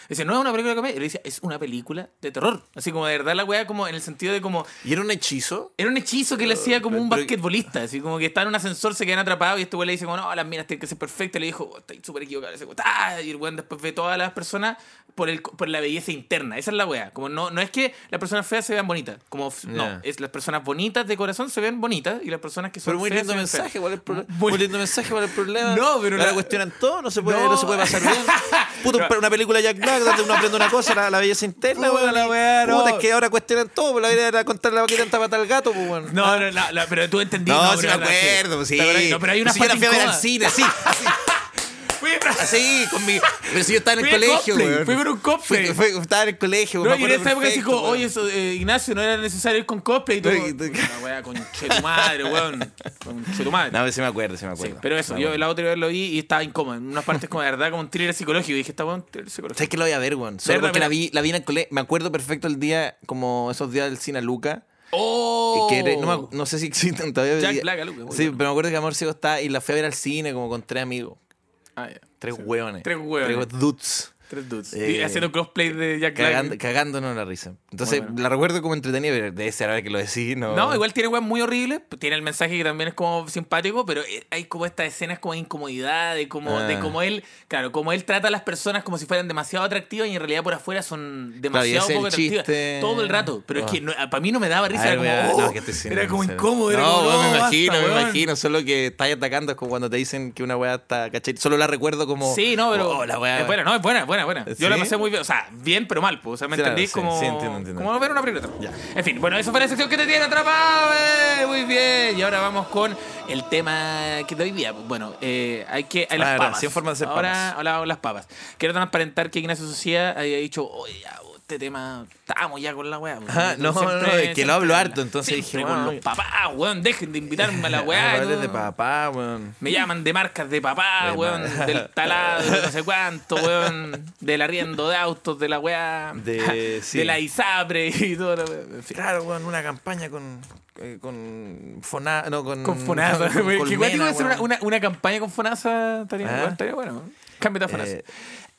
Dice, no es una película de comedia. Y le decía, es una película de terror. Así como de verdad la weá, como en el sentido de como. ¿Y era un hechizo? Era un hechizo que le hacía como un basquetbolista, así como que está en un ascensor, se quedan atrapados y este weón le dice como, no, las minas tienen que ser perfectas. Le dijo, "Oh, estoy súper equivocado. Dice, "Ah", Y el weón después ve todas las personas por, el, por la belleza interna. Esa es la weá. Como no, no es que las personas feas se vean bonitas. Como, no, es las personas bonitas de corazón se ven bonitas y las personas que son Pero muy feas lindo mensaje, ¿cuál es el problema? Muy- Muy lindo mensaje, ¿cuál es el problema? No, pero Ahora la- cuestionan todo, no se puede, No. no. se puede pasar bien. Puto, No. una película Jack Black donde uno aprende una cosa, la, la belleza interna, weón. la y- weá, no. Puta, es que ahora cuestionan todo, pues la vida era contar la vaquita en tapata al gato, pues, weón. No, no, no, pero tú entendí. No, sí me la- acuerdo, sí. No, pero hay una si yo la fui a ver al cine, sí, así, Fui así, con mi... Pero si yo estaba en el colegio, weón. fui ver un cosplay. Fui- fui- estaba en el colegio, No, me y en esa época así como, weón. oye, eso, eh, Ignacio, no era necesario ir con cosplay y todo. Una wea con tu madre, weón. Con tu madre. No, sí me acuerdo, sí me Sí, acuerdo. pero eso, Me yo acuerdo. la otra vez lo vi y estaba incómodo. En unas partes como de verdad, como un thriller psicológico. Y dije, está un thriller psicológico. ¿Sabes que lo voy a ver, weón? Solo porque la vi, la vi en el colegio. Me acuerdo perfecto el día, como esos días del cine a Luca. ¡Oh! Que era- no, me- no sé si existen todavía. Jack Black, muy Sí, pero me acuerdo que Amor Ciego está y la fui a ver al cine como con tres amigos. Ah, ya. Tres hueones. Tres hueones. Tres dudes. Tres dudes. Eh, haciendo cosplay de Jack. Cagando, cagándonos la risa. Entonces, bueno. la recuerdo como entretenida, pero debe ser ahora que lo decís, no. No, igual tiene weas muy horribles. Tiene el mensaje que también es como simpático, pero eh, hay como estas escenas como de incomodidad, de como, Ah. de como él, claro, como él trata a las personas como si fueran demasiado atractivas y en realidad por afuera son demasiado es poco atractivas. chiste. Todo el rato. Pero es Ah. que no- para mí no me daba risa. Era como, wea, oh, no, que era como incómodo. Era no, como, me no, imagino, basta, me weón. imagino. Solo que estáis atacando es como cuando te dicen que una weá está, ¿cachai? Solo la recuerdo como. Sí, no, pero Oh, la weá. es buena, no, es buena, es buena, buena. Yo la pasé muy bien, o sea, bien pero mal, pues, o sea, ¿me Claro, entendís? sí, como, sí, entiendo, entiendo. como ver una película. Ya. En fin, bueno, eso fue la sección que te tiene atrapado, eh, muy bien. Y ahora vamos con el tema que de hoy día. Bueno, eh, hay que, hay las Ah, ahora, papas. ahora papas. hablamos de las papas. Quiero transparentar que Ignacio Sociedad había dicho, oye, este tema, estamos ya con la weá. pues". Ajá, no, no, no, es que lo hablo harto, entonces dije, con bueno, los papás, weón, dejen de invitarme a la Ah, weá. hables ¿no? de papá, weón. Me llaman de marcas de papá, De weón, del talado, de no sé cuánto, weón, del arriendo de autos, de la weá, De- sí. de la ISAPRE y todo lo en fin. Claro, weón, una campaña con. eh, con Fona, no, con. Con Fonasa. con Colmena, hacer una, weón. una, una campaña con Fonasa, estaría, Ah. bueno, estaría bueno. Cambio a Fonasa. Eh,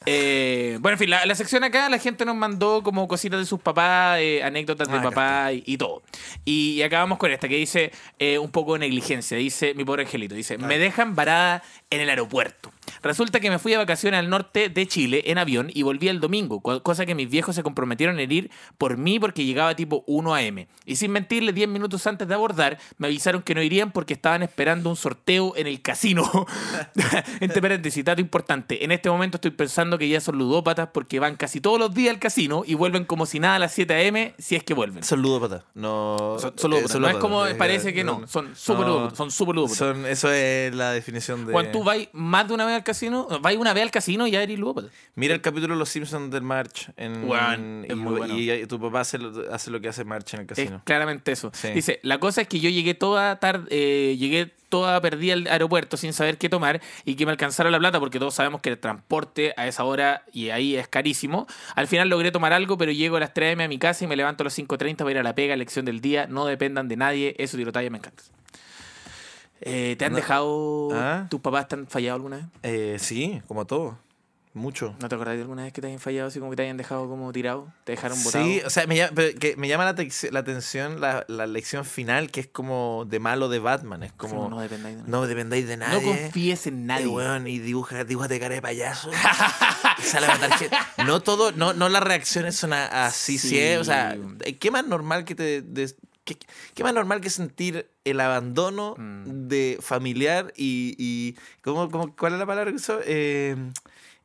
Eh, bueno, en fin, la, la sección acá, la gente nos mandó como cositas de sus papás, eh, anécdotas de Ah, papá y, y todo. Y, y acabamos con esta que dice eh, un poco de negligencia. Dice mi pobre angelito: dice, me dejan varada en el aeropuerto. Resulta que me fui de vacaciones al norte de Chile en avión y volví el domingo, co- cosa que mis viejos se comprometieron en ir por mí porque llegaba tipo 1 a.m. Y sin mentirle, 10 minutos antes de abordar, me avisaron que no irían porque estaban esperando un sorteo en el casino. Entre paréntesis, dato importante. En este momento estoy pensando que ya son ludópatas porque van casi todos los días al casino y vuelven como si nada a las 7 a.m. si es que vuelven. Son ludópatas. No. Son, son eh, no es como parece que no. Son súper ludópatas. Son súper ludópatas. Son- eso es la definición de. Cuando tú vas más de una vez al casino, vas una vez al casino y ya eres ludópata. Mira el capítulo de Los Simpsons del March. En, Weón, es y, muy bueno. y- y tu papá hace lo, hace lo que hace March en el Es casino. claramente eso. Sí. Dice, la cosa es que yo llegué toda tarde, eh, llegué toda perdida al aeropuerto sin saber qué tomar y que me alcanzara la plata porque todos sabemos que el transporte a esa hora y ahí es carísimo. Al final logré tomar algo, pero llego a las 3 am a mi casa y me levanto a las 5.30 para ir a la pega, lección del día. No dependan de nadie, eso tiro talla, me encanta. Eh, ¿Te han No. dejado, ¿Ah? tus papás te han fallado alguna vez? Eh, sí, como todo. Mucho. ¿No te acordás de alguna vez que te hayan fallado así como que te hayan dejado como tirado? ¿Te dejaron botado? Sí, o sea, me llama, que me llama la, la atención la, la lección final, que es como de malo de Batman. Es como. no, no dependáis de nadie. No dependáis de nadie. No confíes en nadie. Eh, weón, y dibuja, dibújate cara de payaso. y sale a matar gente. No todo, no, no las reacciones son así, sí. O sea, ¿qué más normal que te. de- qué, qué más normal que sentir el abandono Mm. de familiar y. y ¿cómo, cómo- ¿Cuál es la palabra que usó? Eh,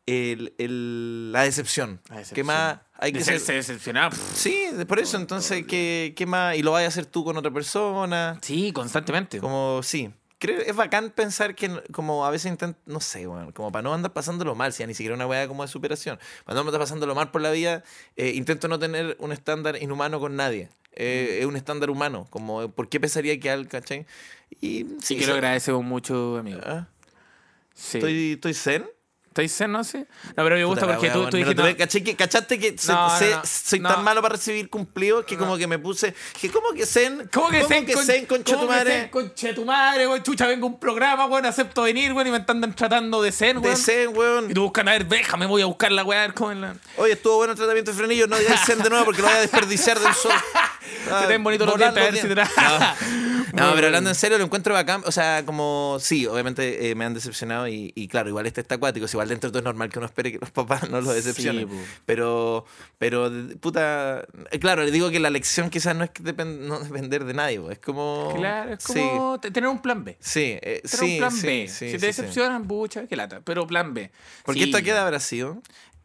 el, el- la decepción. La ¿Qué decepción. más hay que ser, ser? decepcionado. Sí, por eso, entonces, ¿qué, qué más? Y lo vayas a hacer tú con otra persona. Sí, constantemente. Como, sí. Creo, es bacán pensar que, como a veces intento, no sé, bueno, como para no andar pasándolo mal, si ya ni siquiera una weá como de superación. Cuando no está pasándolo mal por la vida, eh, intento no tener un estándar inhumano con nadie. Eh. Es un estándar humano, como, ¿por qué pensaría que al, cachai? Y Sí, que lo agradecemos mucho, amigo. ah, Sí. estoy, estoy zen. ¿Estáis zen, no? Sí. No, pero me gusta Puta porque tú, weón. tú dijiste... que- ¿Cachaste que se- No, no, se- no. soy tan malo para recibir cumplidos que como que me puse. Que, ¿Cómo que zen? ¿Cómo que zen, que con- zen, concha ¿cómo tu que madre? zen, concha tu madre, güey? Chucha, vengo a un programa, güey, acepto venir, güey, y me están tratando de zen, güey. De zen, weón. Y tú buscan, a ver, déjame, voy a buscar la weá, a ver cómo es la... Oye, estuvo bueno el tratamiento de frenillo, no digáis zen de nuevo porque lo voy a desperdiciar del sol. Se ven bonitos los dientes, No, Muy pero hablando en serio, lo encuentro bacán. O sea, como, sí, obviamente eh, me han decepcionado y, y claro, igual este está acuático. si Igual dentro de todo es normal que uno espere que los papás no lo decepcionen. po. pero, pero, puta, eh, claro, le digo que la lección quizás no es que depen- no depender de nadie, po, es como... Claro, es Sí, como te- tener un plan B. sí, eh, Tener sí, un plan sí, B. sí, si sí, te sí. decepcionan, bucha, qué lata. Pero plan B. ¿Por qué Sí. esto a qué edad habrá sido?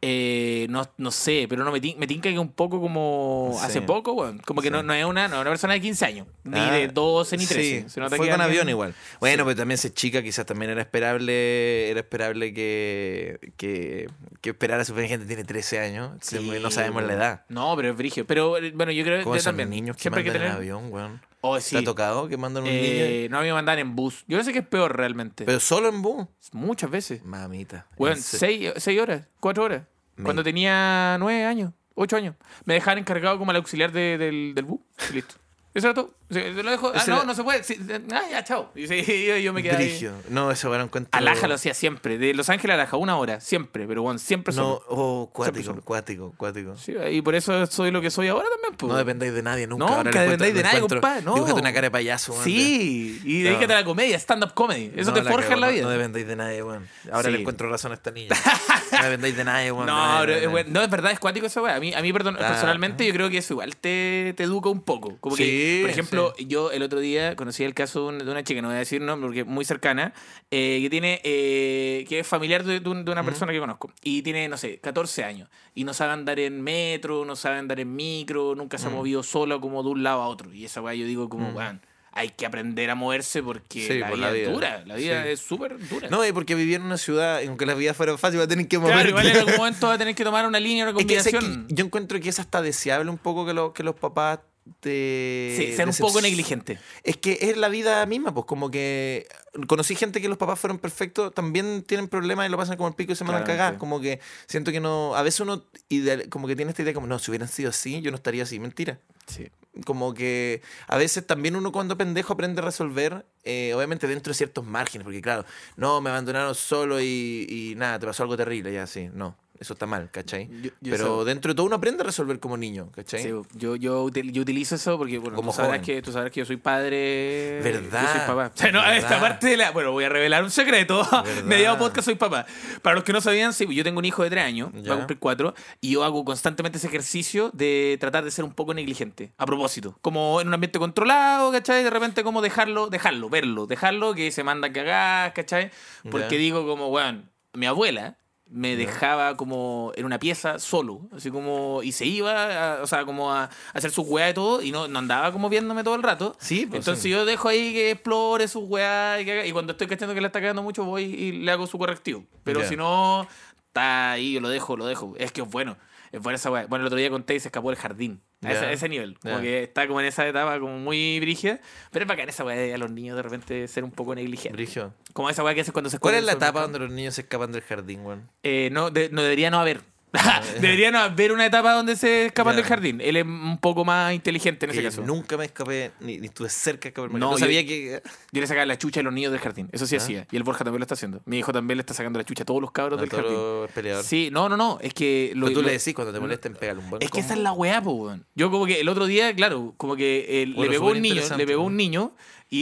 Eh, no, no sé, pero no me, tin- me tinca que un poco como Sí. hace poco, weón. Como que Sí. no, no es una, no una persona de 15 años, ni Ah, de 12 ni 13. Sí, Se nota fue que con alguien- avión igual. Bueno, pero también se chica, quizás también era esperable, era esperable que, que, que esperara a su gente tiene 13 años. No sabemos la edad. No, pero es brigio. Pero eh, bueno, yo creo ¿Cómo que también. niños que siempre que en tener. avión, weón? Oh, ¿Te sí. ha tocado que mandan un Eh, niño? no a mí me mandan en bus. Yo no sé qué es peor realmente. Pero solo en bus. Muchas veces. Mamita. Weón, En se- seis, seis horas, cuatro horas. Me- Cuando tenía nueve años, ocho años. Me dejaban encargado como el auxiliar de- del, del bus. Y listo. Eso era todo. Sí, lo dejo. Ah, no, no se puede. Sí, ah, ya, chao. Y sí, yo, yo me quedé ahí. No, eso era un cuento. Alaja lo hacía siempre. De Los Ángeles a Alaja, una hora. Siempre. Pero bueno, siempre No, solo. oh, cuático, solo. cuático, cuático. Sí, y por eso soy lo que soy ahora también. pues. No dependáis de nadie nunca. Nunca le encuentro- dependáis de nadie, compadre, no. Dibújate una cara de payaso, weón. Sí, y No. dedícate a la comedia, stand-up comedy. Eso No, te forja en la no- vida. No, dependáis de nadie, weón. Ahora le encuentro razón a esta niña. no dependáis de nadie, weón. No, no, es verdad, es cuático eso, weón. A mí, a mí personalmente, yo creo que eso igual te, te educa un poco. Como que, por ejemplo, yo el otro día conocí el caso de un- de una chica, no voy a decir nombre porque es muy cercana, eh, que tiene, eh, que es familiar de, de un- de una persona que conozco. Y tiene, no sé, 14 años. Y no sabe andar en metro, no sabe andar en micro, nunca se ha movido sola como de un lado a otro. Y esa weá yo digo como, weón, hay que aprender a moverse porque Sí, la, por vida la vida. es dura. La vida Sí. es súper dura. No, y porque vivía en una ciudad, aunque la vida fuera fácil, va a tener que Claro, moverte. igual en algún momento va a tener que tomar una línea, una Es que, sé que combinación. yo encuentro que es hasta deseable un poco que, lo- que los papás Sí, sean un poco negligentes. Es que es la vida misma, pues como que conocí gente que los papás fueron perfectos, también tienen problemas y lo pasan como el pico y se mandan cagadas. Como que siento que no, a veces uno ideal- como que tiene esta idea como, no, si hubieran sido así, yo no estaría así. Mentira. Sí. Como que a veces también uno cuando pendejo aprende a resolver, eh, obviamente dentro de ciertos márgenes, porque claro, no, me abandonaron solo y, y nada, te pasó algo terrible, ya sí, no, eso está mal, ¿cachai? Yo- yo Pero eso- dentro de todo uno aprende a resolver como niño, ¿cachai? Sí, yo, yo, yo utilizo eso porque, bueno, Como tú, sabrás que, tú sabrás que yo soy padre. ¿Verdad? Yo soy papá. O sea, no, ¿Verdad? esta parte de la. Bueno, voy a revelar un secreto. Mediado podcast soy papá. Para los que no sabían, sí, yo tengo un hijo de tres años, va Ya. a cumplir cuatro, y yo hago constantemente ese ejercicio de tratar de ser un poco negligente, a propósito. Como en un ambiente controlado, ¿cachai? De repente, como dejarlo, dejarlo, verlo, dejarlo que se manda a cagar, ¿cachai? Porque Ya. digo, como, weón, mi abuela me dejaba como en una pieza solo, así como, y se iba, a- o sea, como a, a hacer su weá y todo, y no, no andaba como viéndome todo el rato. Sí, pues, Entonces sí. yo dejo ahí que explore su weá y, que haga- y cuando estoy cachando que le está quedando mucho, voy y le hago su correctivo. Pero si no, está ahí, yo lo dejo, lo dejo. Es que es bueno, es buena esa weá. Bueno, el otro día conté y se escapó del jardín. A ese, nivel. Como que está como en esa etapa como muy brígida. Pero es bacán esa weá de a los niños de repente ser un poco negligentes. Brigio. Como esa weá que haces cuando se ¿Cuál esconden es la etapa donde los niños se escapan del jardín, weón? Eh, no, de- no debería no haber. debería no haber una etapa donde se escapan del jardín. Él es un poco más inteligente en ese Que caso. Nunca me escapé, ni, ni estuve cerca de escaparme. No, yo- sabía que... Yo le sacaba la chucha a los niños del jardín. Eso sí Ah. hacía. Y el Borja también lo está haciendo. Mi hijo también le está sacando la chucha a todos los cabros del jardín. Sí, no, no, no. Es que lo, tú le decís cuando te molesten, pégale un buen Es que esa es la weá, po. Yo como que el otro día, claro, como que eh, le pegó un niño, le pegó un niño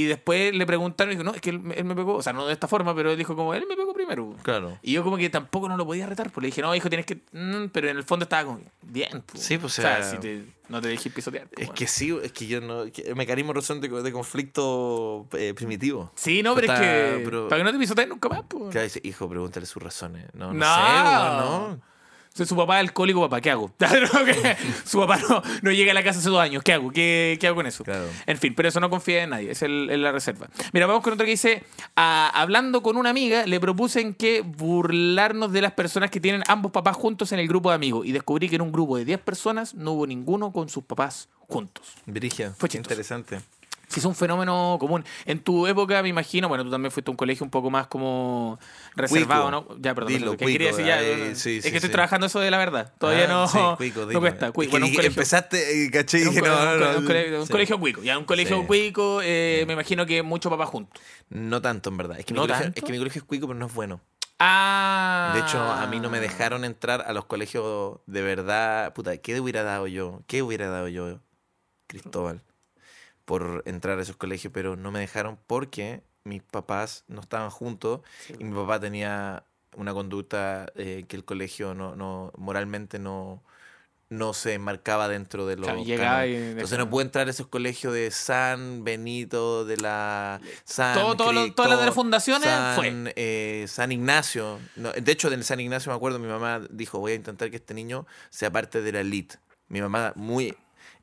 y después le preguntaron y dijo, no, es que él, él me pegó, o sea, no de esta forma, pero él dijo como, él me pegó primero. Claro. Y yo como que tampoco no lo podía retar, pues le dije, no, hijo, tienes que... mm", pero en el fondo estaba como, bien, pues. Sí, pues, o sea, sea, si te- no te dejes pisotear. pues, Es que sí, es que yo no... que mecanismo razón de, de conflicto eh, primitivo. Sí, no, pero Está- es que... pero- Para que no te pisotees nunca más, pues. Que dice, hijo, pregúntale sus razones. No, no, No. sé, weón, no. Soy su papá alcohólico, papá, ¿qué hago? Su papá no, no llega a la casa hace dos años, ¿qué hago? ¿Qué, qué hago con eso? Claro. En fin, pero eso no confía en nadie, es el- la reserva. Mira, vamos con otro que dice, "Ah, hablando con una amiga, le propuse en que burlarnos de las personas que tienen ambos papás juntos en el grupo de amigos y descubrí que en un grupo de 10 personas no hubo ninguno con sus papás juntos. Brigia, Fue chistoso. interesante. Sí, es un fenómeno común. En tu época, me imagino, bueno, tú también fuiste a un colegio un poco más como reservado, Cuico. ¿no? Ya, perdón. Dilo, ¿qué quería cuico, decir ya? ay, no, no. sí, es sí, que estoy sí. trabajando eso de la verdad. Todavía Ah, no, sí, cuico, no cuesta. Cuico. Bueno, un colegio, Empezaste, eh, caché, un, no, no, co- un cole- un colegio cuico. Ya, un colegio cuico, eh, me imagino que muchos papás juntos. No tanto, en verdad. Es que, mi ¿No colegio, tanto? es que mi colegio es cuico, pero no es bueno. Ah. De hecho, a mí no me dejaron entrar a los colegios de verdad. Puta, ¿qué hubiera dado yo? ¿Qué hubiera dado yo, Cristóbal, por entrar a esos colegios? Pero no me dejaron porque mis papás no estaban juntos y mi papá tenía una conducta eh, que el colegio no, no moralmente no, no se enmarcaba dentro de los y Entonces no pude entrar a esos colegios de San Benito, de la San Todo- todas las de las fundaciones, San, fue. eh, San Ignacio. No, de hecho, del San Ignacio me acuerdo, mi mamá dijo, voy a intentar que este niño sea parte de la elite. Mi mamá, muy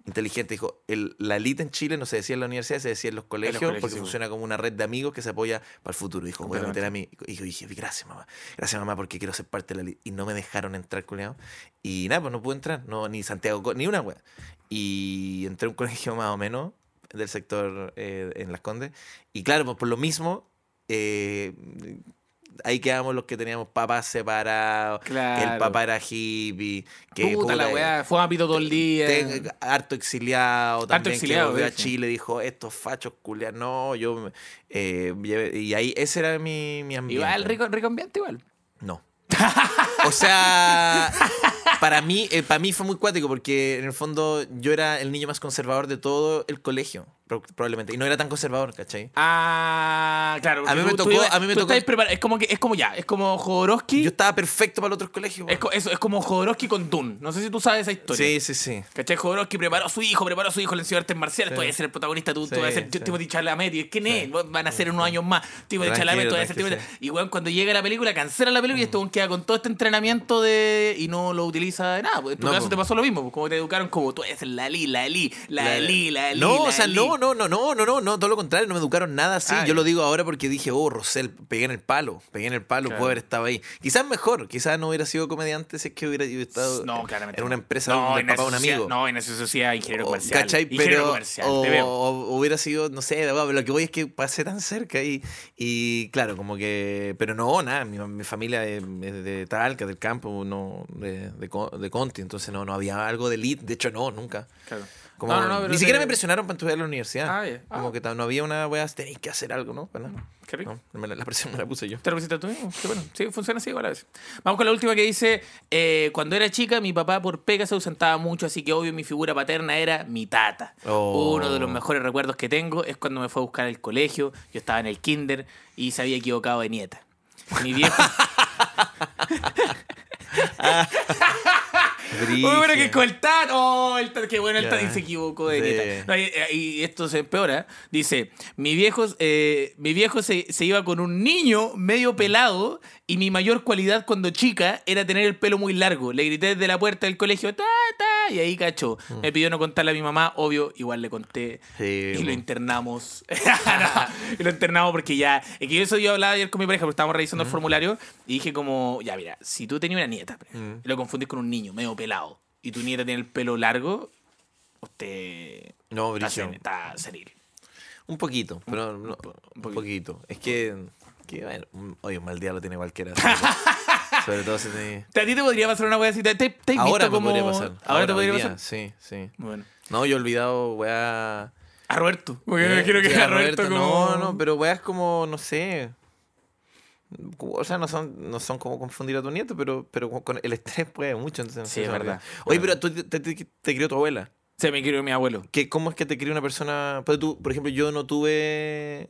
inteligente, dijo, el, la elite en Chile no se decía en la universidad, se decía en los colegios, colegios, porque sí, funciona como una red de amigos que se apoya para el futuro. Dijo, voy a meter a mí. Y yo dije, gracias mamá, gracias mamá, porque quiero ser parte de la elite. Y no me dejaron entrar, culiao. Y nada, pues no pude entrar, no, ni Santiago, ni una wea. Y entré a un colegio más o menos del sector eh, en Las Condes. Y claro, pues por lo mismo, eh, ahí quedamos los que teníamos papás separados, que el Claro. papá era hippie, que Puta la puta, weá, fue a pito todo el día. ten- harto exiliado también exiliado, que volvió a. Chile dijo estos fachos culiados no yo eh, y ahí ese era mi, mi ambiente Igual, rico, rico ambiente igual. no o sea para mí eh, para mí fue muy cuático porque en el fondo yo era el niño más conservador de todo el colegio pro- probablemente y no era tan conservador ¿cachai? Ah, claro. A mí me tú- tocó- tú a mí me tú tocó-. Es como que es como ya, es como Jodorowsky. yo estaba perfecto para los otros colegios es, co- eso, es como Jodorowsky con Dune. No sé si tú sabes esa historia. sí sí sí ¿Cachai? Jodorowsky preparó a su hijo, preparó a su hijo, le enseñó artes marciales. Sí. Tú vas a ser el protagonista, tú, tú Sí, vas a ser sí. Timothy Chalamet. ¿Y quién es? Van a ser unos años más. Timothy Chalamet, tú vas a ser. Y weón, cuando llega la película, cancela la Mm. película y este weón queda con todo este entrenamiento de. y no lo utiliza de nada. Pues en tu No, caso te pasó lo mismo. pues, Como te educaron como tú eres la Eli, la Eli, la Eli, la Eli. No, la o sea, Eli. no, no, no, no, no, no, no, todo lo contrario, no me educaron nada así. Ah, Yo lo digo ahora porque dije, oh, Rosel, pegué en el palo, pegué en el palo, Claro. puedo haber estado ahí. Quizás mejor, quizás no hubiera sido comediante si es que hubiera estado No, claramente. en una empresa no, en papá de un amigo. No, en esa sociedad ingeniero comercial. ¿Cachai? Ingeniero Pero comercial, o, te veo. o hubiera sido, no sé, lo que voy es que pasé tan cerca y, y claro, como que, pero no, nada, mi, mi familia es, es de Talca, del campo, no, de, de, De Conti, entonces no, no había algo de elite, de hecho no, nunca. Claro. Como, No, no, ni siquiera te- me presionaron para estudiar en la universidad. Ah. Como Ah. que no había una weá, tenéis que hacer algo, ¿no? Qué rico. No, me la, la presión me la puse yo. ¿Te lo pusiste tú mismo? Qué bueno. Sí, funciona así igual a veces. Vamos con la última que dice: eh, Cuando era chica, mi papá por pega se ausentaba mucho, así que obvio mi figura paterna era mi tata. Oh. Uno de los mejores recuerdos que tengo es cuando me fue a buscar al colegio. Yo estaba en el kinder y se había equivocado de nieta. Mi viejo. Muy bueno que con el Tat. Oh, el Tat, qué bueno el Ya. Tat. Y se equivocó de. No, y, y esto se empeora. Dice: Mi viejo, eh, mi viejo se, se iba con un niño medio pelado. Y mi mayor cualidad cuando chica era tener el pelo muy largo. Le grité desde la puerta del colegio, ta, ta, y ahí cachó. Me pidió no contarle a mi mamá, obvio, igual le conté. Mm. Sí, y lo internamos. No, y lo internamos porque ya. Es que eso yo hablaba ayer con mi pareja, porque estábamos revisando Mm. el formulario. Y dije, como, ya, mira, si tú tenías una nieta Mm. y lo confundís con un niño medio pelado y tu nieta tiene el pelo largo, usted No, está, sen- está senil. Un poquito, pero no, po- un un poquito. Es que, que bueno, un- oye, un mal día lo tiene cualquiera. Sobre todo si te... ¿A ti te podría pasar una wea así? ¿Te, te, te Ahora visto me como... podría pasar. Ahora, te podría día, pasar. Sí, sí. Bueno. No, yo he olvidado, weá... A Roberto. Porque Eh, no quiero que a Roberto, Roberto, como... No, no, pero weas como, no sé. O sea, no son, no son como confundir a tu nieto, pero, pero con el estrés puede mucho. Entonces, no Sí, es verdad. Oye, pero tú te, te- te crió tu abuela. Se me crió mi abuelo. ¿Qué, ¿Cómo es que te crió una persona? Pues tú, por ejemplo, yo no tuve.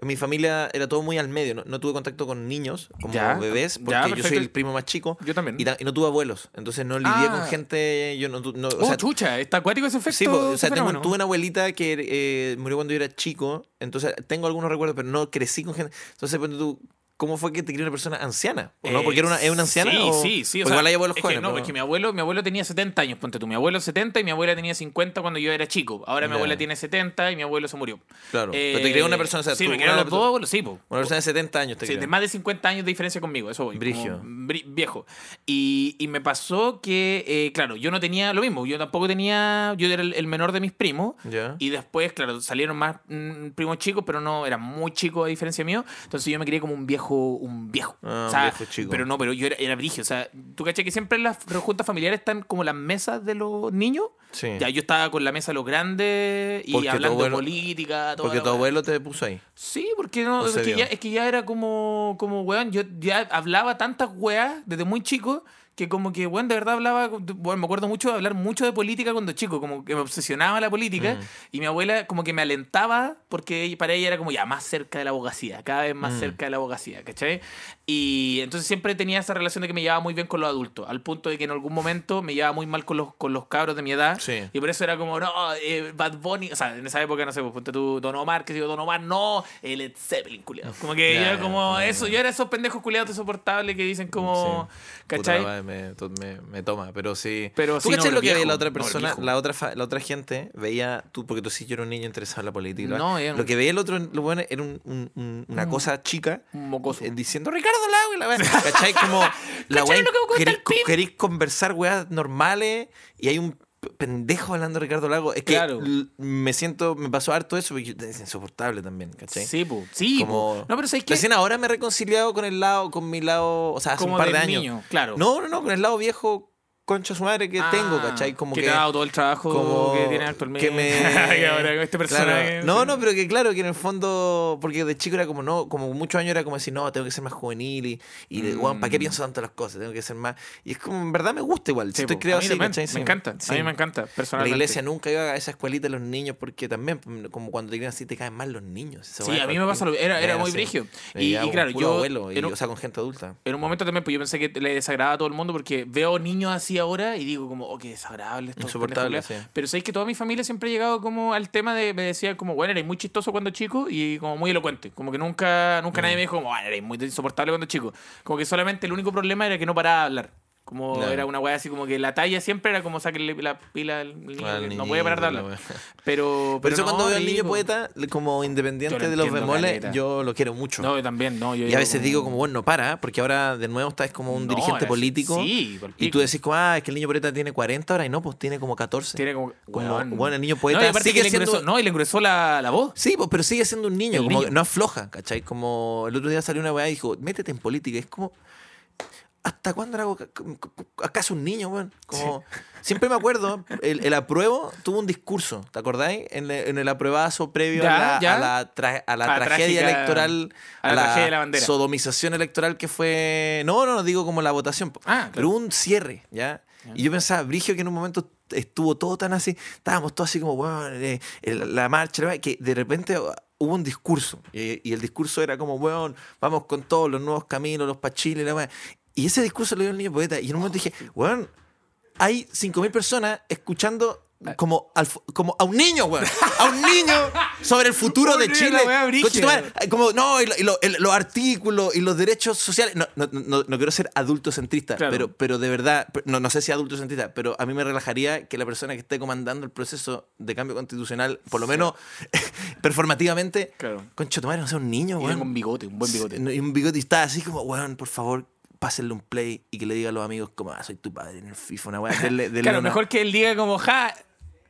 En mi familia era todo muy al medio. No, no tuve contacto con niños, como Ya, bebés, ya, porque yo soy el primo más chico. Yo también. Y, y no tuve abuelos. Entonces no lidié Ah. con gente. Yo no, no- o oh, sea, chucha, está acuático ese efecto. Sí, o sea, tengo- tuve una abuelita que eh, murió cuando yo era chico, entonces tengo algunos recuerdos, pero no crecí con gente. Entonces, ponte tú, ¿cómo fue que te crió una persona anciana? ¿O no? Eh, Porque era una, es una anciana. Sí, o- sí, sí. O porque sea, igual hay abuelos es jóvenes. Que, no, pero- es que mi abuelo, mi abuelo tenía 70 años, ponte tú. Mi abuelo 70 y mi abuela tenía 50 cuando yo era chico. Ahora mi abuela tiene 70 y mi abuelo se murió. Claro. pero te crió una persona. O sea, sí, tú- me criaron los dos abuelos, sí, po. una persona de 70 años te Sí, de más de 50 años de diferencia conmigo, eso voy. Brigio. bri- viejo. Y, y me pasó que, eh, claro, yo no tenía lo mismo. Yo tampoco tenía. Yo era el, el menor de mis primos. Ya. Y después, claro, salieron más mm, primos chicos, pero no, eran muy chicos a diferencia mío. Entonces yo me crié como un viejo, un viejo. Ah, O sea, un viejo chico. Pero no, pero yo era, era brigio. O sea, tú caché que siempre en las juntas familiares están como las mesas de los niños. Sí. Ya yo estaba con la mesa de los grandes y Porque hablando abuelo- de política, toda Porque tu abuelo te puso ahí. Sí, porque no, ¿O es que, ya, es que ya era como, como, weón, yo ya hablaba tantas weas desde muy chico que como que, weón, de verdad hablaba, bueno, me acuerdo mucho de hablar mucho de política cuando chico, como que me obsesionaba la política Mm. y mi abuela como que me alentaba porque para ella era como ya más cerca de la abogacía, cada vez más Mm. cerca de la abogacía, ¿cachai? Y entonces siempre tenía esa relación de que me llevaba muy bien con los adultos, al punto de que en algún momento me llevaba muy mal con los, con los cabros de mi edad Sí. y por eso era como, no, eh, Bad Bunny, o sea, en esa época, no sé, pues ponte tú, Don Omar, que digo, Don Omar, no, el Led Zeppelin, culiado. Como que Ya, yo era como ya. eso, yo era esos pendejos culiados insoportables que dicen como, Sí. ¿cachai? Me, me, me toma, pero sí. Pero ¿Tú sí, no, lo que veía la otra persona? la, otra fa- la otra gente veía, tú, porque tú sí yo era un niño interesado en la política. No, yo no. Lo que veía el otro, lo bueno, era un- un- un- una cosa chica Un mocoso. eh, diciendo Ricardo Lago y la weá. ¿Cachai? Como la ¿Cachai weá. queréis, conversar weas normales y hay un pendejo hablando de Ricardo Lago. Es que Claro. me siento, me pasó harto eso, porque es insoportable también, ¿cachai? Sí, po. Sí, po. Como- No, pero ¿sabes qué? Recién ahora me he reconciliado con el lado, con mi lado, o sea, hace Como un par de años. niño, claro. No, no, no, con el lado viejo, concha su madre que Ah, tengo, ¿cachai? Como que, que, te ha dado todo el trabajo como que tiene actualmente. que me ahora con este Claro. personaje. no no pero que claro que en el fondo porque de chico era como no como muchos años era como decir no tengo que ser más juvenil y, y "Weón, ¿para qué Mm. pienso tanto las cosas? tengo que ser más y es como en verdad me gusta igual Sí, estoy mí así también, ¿cachai? Me Sí. encanta. Sí. A mí me encanta, la personalmente. iglesia nunca iba a esa escuelita de los niños porque también como cuando te crían así te caen mal los niños Sí, a mí me pasa lo Era, era muy brigio. Y, claro, yo. abuelo y, un- o sea con gente adulta En un momento también, pues yo pensé que le desagradaba a todo el mundo porque veo niños así ahora y digo como, oh, qué desagradable esto. Insoportable, sí. Pero sabéis que toda mi familia siempre ha llegado como al tema de, me decía como, bueno, eres muy chistoso cuando chico y como muy elocuente. Como que nunca, nunca Mm. nadie me dijo como, bueno, eres muy insoportable cuando chico. Como que solamente el único problema era que no paraba de hablar. Como era una weá así como que la talla siempre era como sacarle la pila al niño, Al que no puede parar de la hablar. Pero, pero eso no, cuando veo al niño poeta, como independiente lo de los bemoles, yo lo quiero mucho. No, yo también, no. Yo y a veces digo como, bueno, no para, porque ahora de nuevo estás como un No, dirigente político. Sí, Y tú decís como, ah, es que el niño poeta tiene 40 ahora y no, pues tiene como 14. Tiene como. Como, bueno, el niño poeta no, y sigue siendo- ingresó- No, y le ingresó la, la voz. Sí, pues, pero sigue siendo un niño, El como niño. que no afloja, ¿cachai? Como el otro día salió una weá y dijo, métete en política. Es como, ¿hasta cuándo era acaso un niño, weón? Como, siempre me acuerdo, el, el apruebo tuvo un discurso, ¿te acordáis? En, el- en el apruebazo previo Ya, a la, ya. a la, tra- a la A tragedia trágica- electoral, a la tragedia de la bandera. sodomización electoral que fue, no, no, no digo como la votación, Ah, claro. pero un cierre, ¿ya? Y yo pensaba, Brigio, que en un momento estuvo todo tan así, estábamos todos así como, weón, eh, la marcha, que de repente hubo un discurso. Y, y el discurso era como, weón, vamos con todos los nuevos caminos, los pachiles, la. Y ese discurso lo dio el niño poeta. Y en un momento dije, weón, hay 5.000 personas escuchando como, al como a un niño, weón. A un niño sobre el futuro de Chile. Como, no, y, lo- y lo- el- los artículos y los derechos sociales. No, no, no, no quiero ser adultocentrista, Claro. pero, pero de verdad, no, no sé si adultocentrista, pero a mí me relajaría que la persona que esté comandando el proceso de cambio constitucional, por lo menos performativamente, Claro. concha tu madre, no sea un niño, Y weón. tengo un bigote, un buen bigote. Y un bigote y está así como, weón, por favor, pásenle un play y que le diga a los amigos como, ah, soy tu padre en el FIFA, una weá. Claro, mejor que él diga como, ja.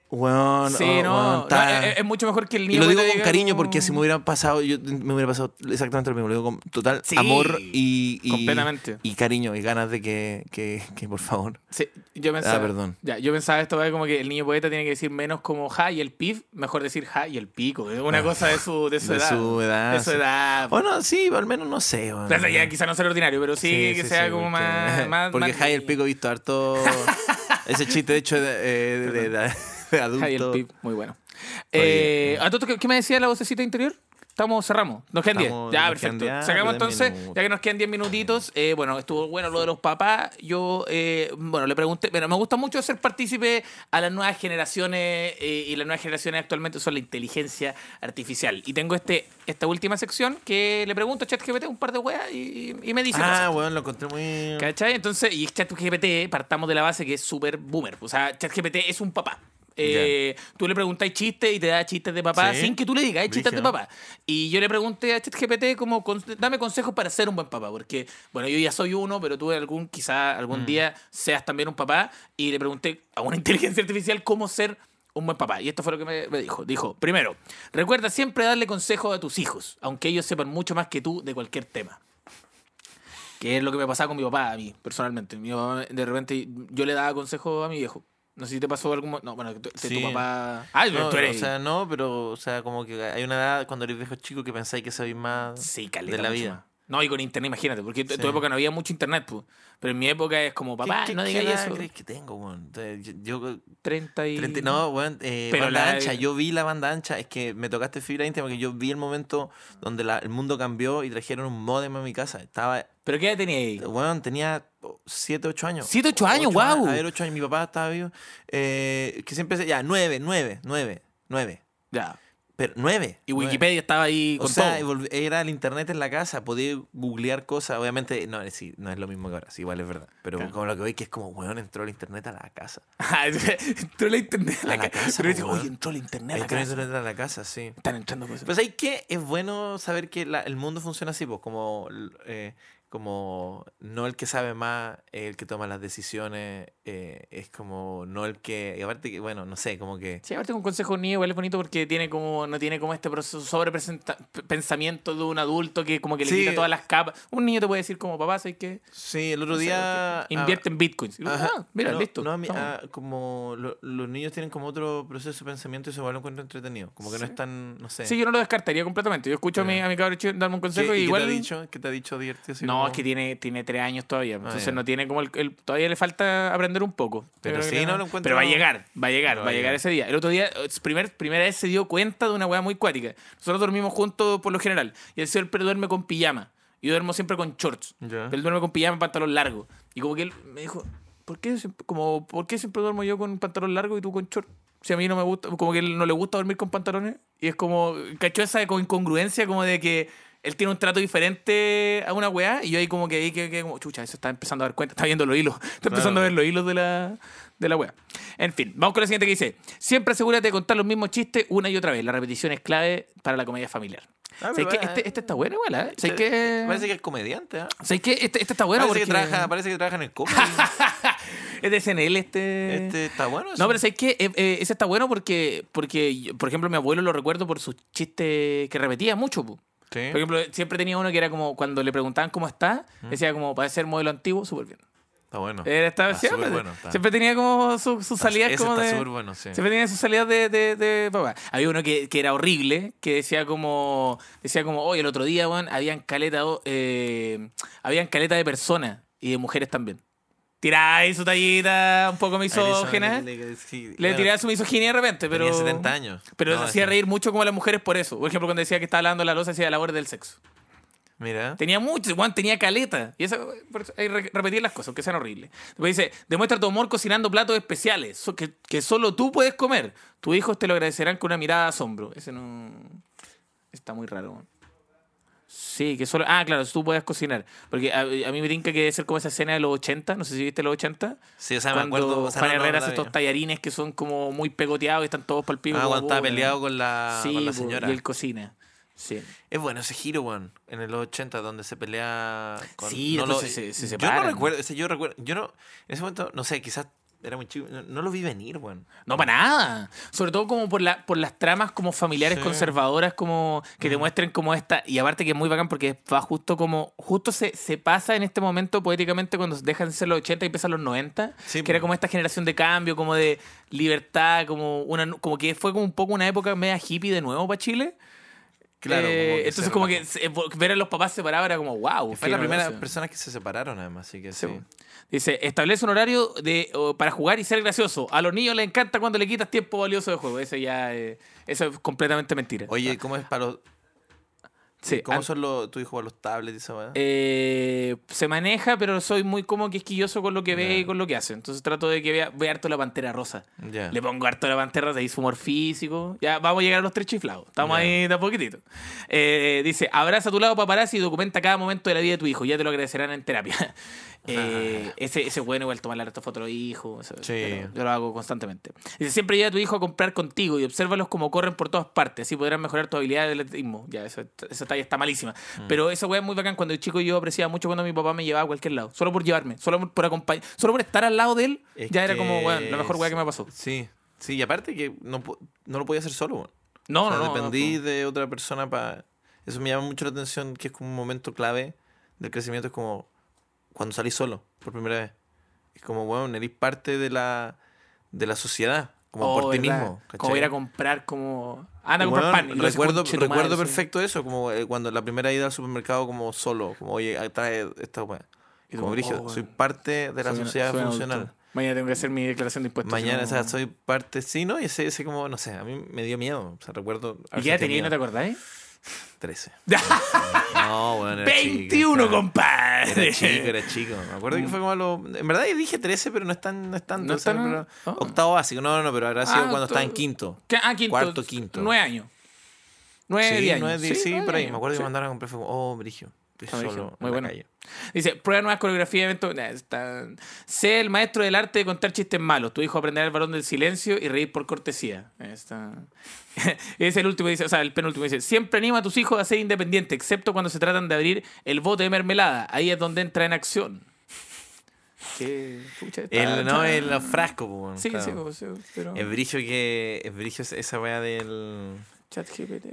Weón, Sí, oh, no. weón, no, está- es, es mucho mejor que el y niño. lo digo con cariño como- porque si me hubiera pasado, yo me hubiera pasado exactamente lo mismo. Lo digo con total Sí, amor y, y- completamente. y cariño y ganas de que, que, que, por favor. Sí, yo pensaba, Ah, perdón. Ya, yo pensaba esto como que el niño poeta tiene que decir menos como ja y el pif, mejor decir ja y el pico. Es una Ah, cosa de su, de su de edad. su edad, De su edad. Bueno, sí, al menos no sé. weón. O sea, ya quizá no sea ordinario, pero sí, Sí, que sí, sea como porque- más, más. Porque más Jai el. Pico he visto harto. ese chiste, de hecho, de, eh, de, de- de adulto. Ja y el pif, muy bueno. Oye, Eh, ¿a todo ¿qué, qué me decía la vocecita interior? Estamos, cerramos. Nos quedan 10. Estamos- Ya, perfecto. 10, Sacamos entonces, minutos. ya que nos quedan 10 minutitos. eh, bueno, estuvo bueno lo de los papás. Yo, eh, bueno, le pregunté. Bueno, me gusta mucho ser partícipe a las nuevas generaciones. eh, y las nuevas generaciones actualmente son la inteligencia artificial. Y tengo este esta última sección que le pregunto a ChatGPT un par de weas y, y me dice. Ah, weón, lo encontré muy. ¿Cachai? Entonces, y ChatGPT, partamos de la base que es súper boomer. O sea, ChatGPT es un papá. Eh, Tú le preguntáis chistes y te da chistes de papá Sí. sin que tú le digas, chistes de papá. Y yo le pregunté a ChatGPT como, dame consejos para ser un buen papá, porque, bueno, yo ya soy uno, pero tú algún, quizá algún Mm. día seas también un papá. Y le pregunté a una inteligencia artificial cómo ser un buen papá. Y esto fue lo que me, me dijo. Dijo, primero, recuerda siempre darle consejos a tus hijos, aunque ellos sepan mucho más que tú de cualquier tema. Que es lo que me pasaba con mi papá a mí, personalmente. Mi papá, de repente, yo le daba consejos a mi viejo. No sé si te pasó algún... No, bueno, tu, Sí. tu papá... Ay, No, tú eres... O sea, no, pero, o sea, como que hay una edad cuando eres viejo chico que pensáis que sabéis más sí, caleta, de la vida. más. No, y con internet, imagínate, porque en tu Sí. época no había mucho internet, pues. Pero en mi época es como, papá, ¿Qué- no qué- digas qué eso. crees que tengo, weón? Yo, yo 30 y... 30 no, weón, eh, Pero banda la- ancha. Yo vi la banda ancha. Es que me tocaste fibra íntima porque yo vi el momento donde la- el mundo cambió y trajeron un modem a mi casa. Estaba, ¿Pero qué edad tenía ahí? weón, tenía 7, 8 años. 7, 8 años, guau. A ver, 8 años. Mi papá estaba vivo. Eh, que siempre ya, 9, 9, 9, 9. Ya. Pero 9. Y Wikipedia estaba ahí O con sea, todo. volv- era el internet en la casa, podía googlear cosas. Obviamente, no, sí, no es lo mismo que ahora, sí, igual es verdad. Pero Claro. como lo que veis que es como, weón, entró el internet a la casa. Ah, entró la internet a la, A la casa. casa, Pero dice, weón. oye, entró la internet a la Entró el casa. internet a la casa, sí. Están entrando cosas. Pues hay que es bueno saber que la- el mundo funciona así, pues como eh, como no el que sabe más, es el que toma las decisiones, eh, es como no el que, y aparte que, bueno, no sé, como que... Sí, aparte un consejo niño igual es bonito porque tiene como, no tiene como este proceso sobre pensamiento de un adulto que como que le Sí. quita todas las capas. Un niño te puede decir como, papá, ¿sabes qué? Sí, el otro No sé, día... Invierte en bitcoins. Ajá. ah, mira, No, listo. No, a mí, ah, como lo- los niños tienen como otro proceso de pensamiento y igual lo encuentro entretenido. Como que no Sí. es tan, no sé. Sí, yo no lo descartaría completamente. Yo escucho a mi, a mi cabrón darme un ¿Qué, consejo y qué igual... te ha dicho? ¿Qué te ha dicho divertido? así No, es que tiene, tiene tres años todavía. Entonces ya. no tiene como el, el- Todavía le falta aprender un poco. Pero sí, no lo encuentro- Pero va a llegar, va a llegar, va a llegar ese día. El otro día, eh, primer, primera vez se dio cuenta de una weá muy cuática. Nosotros dormimos juntos por lo general. Y el siempre duerme con pijama. Yo duermo siempre con shorts. Él duerme con pijama y pantalón largo. Y como que él me dijo, ¿por qué, siempre, como, ¿por qué siempre duermo yo con pantalón largo y tú con shorts? Si a mí no me gusta, como que él no le gusta dormir con pantalones. Y es como, cachó esa como incongruencia como de que él tiene un trato diferente a una weá. Y yo ahí como que ahí que, que como, chucha, eso está empezando a dar cuenta, está viendo los hilos. Está empezando a ver los hilos de la, de la weá. En fin, vamos con la siguiente que dice, siempre asegúrate de contar los mismos chistes una y otra vez. La repetición es clave para la comedia familiar. Ah, Este, este está bueno, igual, ¿eh? ¿Sabes Este- qué? Parece que es comediante. ¿Sabes qué? Este, este está bueno parece, que trabaja, parece que trabaja en el comedy. Es de SNL este... este está bueno. No, pero ¿sabes qué? Eh, eh, ese está bueno porque, porque, por ejemplo, mi abuelo lo recuerdo por sus chistes que repetía mucho. po. Sí. Por ejemplo, siempre tenía uno que era como cuando le preguntaban cómo está, decía como para ser modelo antiguo, súper bien. Está bueno. Era- estaba- Está siempre, bueno, está. siempre tenía como su- sus salidas Ese como está de... súper bueno, sí. Siempre tenía sus salidas de, de, de papá. Había uno que, que era horrible, que decía como, decía como, hoy el otro día, weón, habían caleta, eh, habían caleta de personas y de mujeres también. Ahí su tallita un poco le- sí, Le tiraba su misoginia de repente, pero. Tenía 70 años. Pero No, hacía sí. reír mucho como a las mujeres por eso. Por ejemplo, cuando decía que estaba hablando la losa, hacía labores del sexo. Mira. Tenía mucho, Juan tenía caleta. Y eso, por eso hay re- repetir las cosas, aunque sean horribles. Después dice, demuestra tu amor cocinando platos especiales so- que, que solo tú puedes comer. Tus hijos te lo agradecerán con una mirada de asombro. Ese no... Está muy raro. Sí, que solo... Ah, claro, tú puedes cocinar. Porque a, a mí me tinca que debe ser como esa escena de los 80. No sé si viste los 80. Sí, o sea, me acuerdo. o sea, Juan no, no, Herrera hace estos tallarines que son como muy pegoteados y están todos para el pico. Ah, cuando estaba puta. peleado con la, Sí, con la po, señora. y él cocina. Sí. Es bueno ese giro, weón. En el 80, donde se pelea con. Sí, no después se- se Yo separan. no recuerdo. ese yo recuerdo. Yo no. En ese momento, no sé, quizás era muy chico. No, no lo vi venir, weón. No, para nada. Sobre todo como por, la, por las tramas como familiares Sí. conservadoras, como que te muestren como esta. Y aparte que es muy bacán porque va justo como. Justo se, se pasa en este momento poéticamente cuando dejan de ser los 80 y empiezan los 90. Sí, que era como esta generación de cambio, como de libertad, como una como que fue como un poco una época media hippie de nuevo para Chile. Claro, Eh, como entonces como que se- ver a los papás separados era como wow. Fue la primera persona que se separaron, además, así que sí. Sí. Dice, establece un horario de, para jugar y ser gracioso. A los niños les encanta cuando le quitas tiempo valioso de juego. Eso ya eh, eso es completamente mentira. Oye, ¿cómo es para los. Sí, ¿Cómo an- son los, tu hijo a los tablets y esa eh, se maneja, pero soy muy como quisquilloso con lo que ve y con lo que hace. Entonces trato de que vea, vea harto la pantera rosa. Le pongo harto la pantera rosa y su humor físico. Ya vamos a llegar a los tres chiflados. Estamos ahí de a poquitito. Eh, dice, abraza a tu lado paparazzi y documenta cada momento de la vida de tu hijo. Ya te lo agradecerán en terapia. Eh, ese, ese bueno igual tomar la fotos de los hijos. Sí. yo lo- yo lo hago constantemente. Dice, siempre lleva a tu hijo a comprar contigo y obsérvalos como corren por todas partes. Así podrán mejorar tu habilidad de atletismo. Ya, eso- esa talla está malísima. Mm. Pero esa weá es muy bacán. Cuando el chico yo apreciaba mucho cuando mi papá me llevaba a cualquier lado. Solo por llevarme, solo por, acompañar, solo por estar al lado de él. Es ya era como, weón, la mejor weá que me pasó. Sí, sí, y aparte que no, no lo podía hacer solo. No, O sea, no, no. dependí no, de otra persona para... Eso me llama mucho la atención, que es como un momento clave del crecimiento, es como cuando salís solo, por primera vez. Es como, bueno, eres parte de la, de la sociedad, como Oh, por ti mismo. Como ¿cachai? ir a comprar, como. Anda a Y, comprar weón, pan. y recuerdo tu madre, recuerdo sí. perfecto eso, como eh, cuando la primera ida al supermercado como solo, como, oye, ah, trae esta weá. Como brígido, oh, soy parte de la Soy sociedad soy funcional. adulto. Mañana tengo que hacer mi declaración de impuestos. Mañana, o sea, soy parte, sí, ¿no? Y ese, ese como, no sé, a mí me dio miedo. O sea, recuerdo... ¿Y qué edad tenía y no te acordáis? 13. No, bueno, era chico, 21, claro. compadre. Era chico, era chico. Me acuerdo que fue como a lo... En verdad dije 13, pero no es tan, no es tanto. ¿No o sea, es tan- pero- oh. Octavo básico. No, no, no, pero habrá sido Ah, cuando estaba en to- quinto. ¿Qué? Ah, quinto. Cuarto, quinto. Nueve años. Nueve, sí, diez años. nueve, diez, sí, nueve por ahí. años. Me acuerdo que Sí. me mandaron a comprar fue como, oh, brigio. Solo diciendo, muy bueno. calle. Dice, prueba nuevas coreografías, evento. nah, está- Sé el maestro del arte de contar chistes malos. Tu hijo aprenderá el varón del silencio y reír por cortesía. Está. es el último, dice, o sea, el penúltimo dice, siempre anima a tus hijos a ser independientes, excepto cuando se tratan de abrir el bote de mermelada. Ahí es donde entra en acción. Qué pucha, está- El, no, está- los frascos, po, Sí, claro. sí, pues, sí, pero. Es brillo que. Es brillo esa weá del.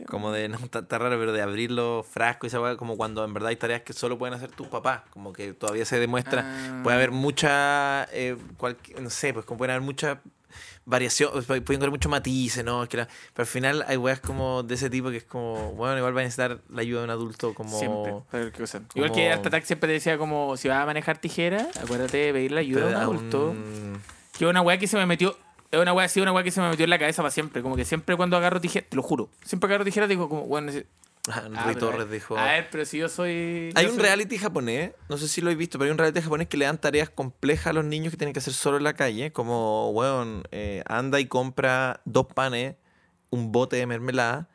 Como de, no, está, está raro, pero de abrir los frascos y esa weá, como cuando en verdad hay tareas que solo pueden hacer tus papás, como que todavía se demuestra. Ah. Puede haber mucha, eh, no sé, pues como pueden haber mucha variación, pueden haber muchos matices, ¿no? Es que la- pero al final hay weas como de ese tipo que es como, bueno, igual va a necesitar la ayuda de un adulto como... Siempre. para ver qué cosa. Igual que hasta Tac siempre te decía como, si vas a manejar tijera, acuérdate de pedir la ayuda a un a un- adulto. Que una weá que se me metió. Es una weá, sí, una weá que se me metió en la cabeza para siempre. Como que siempre cuando agarro tijera, te lo juro, siempre agarro tijera digo como, bueno, Ah, ah, Rui Torres dijo... A ver, pero si yo soy. Hay yo un soy- reality japonés, no sé si lo he visto, pero hay un reality japonés que le dan tareas complejas a los niños que tienen que hacer solo en la calle, como, weón, eh, anda y compra dos panes, un bote de mermelada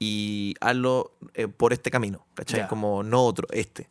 y hazlo eh, por este camino, ¿cachai? Como no otro, este.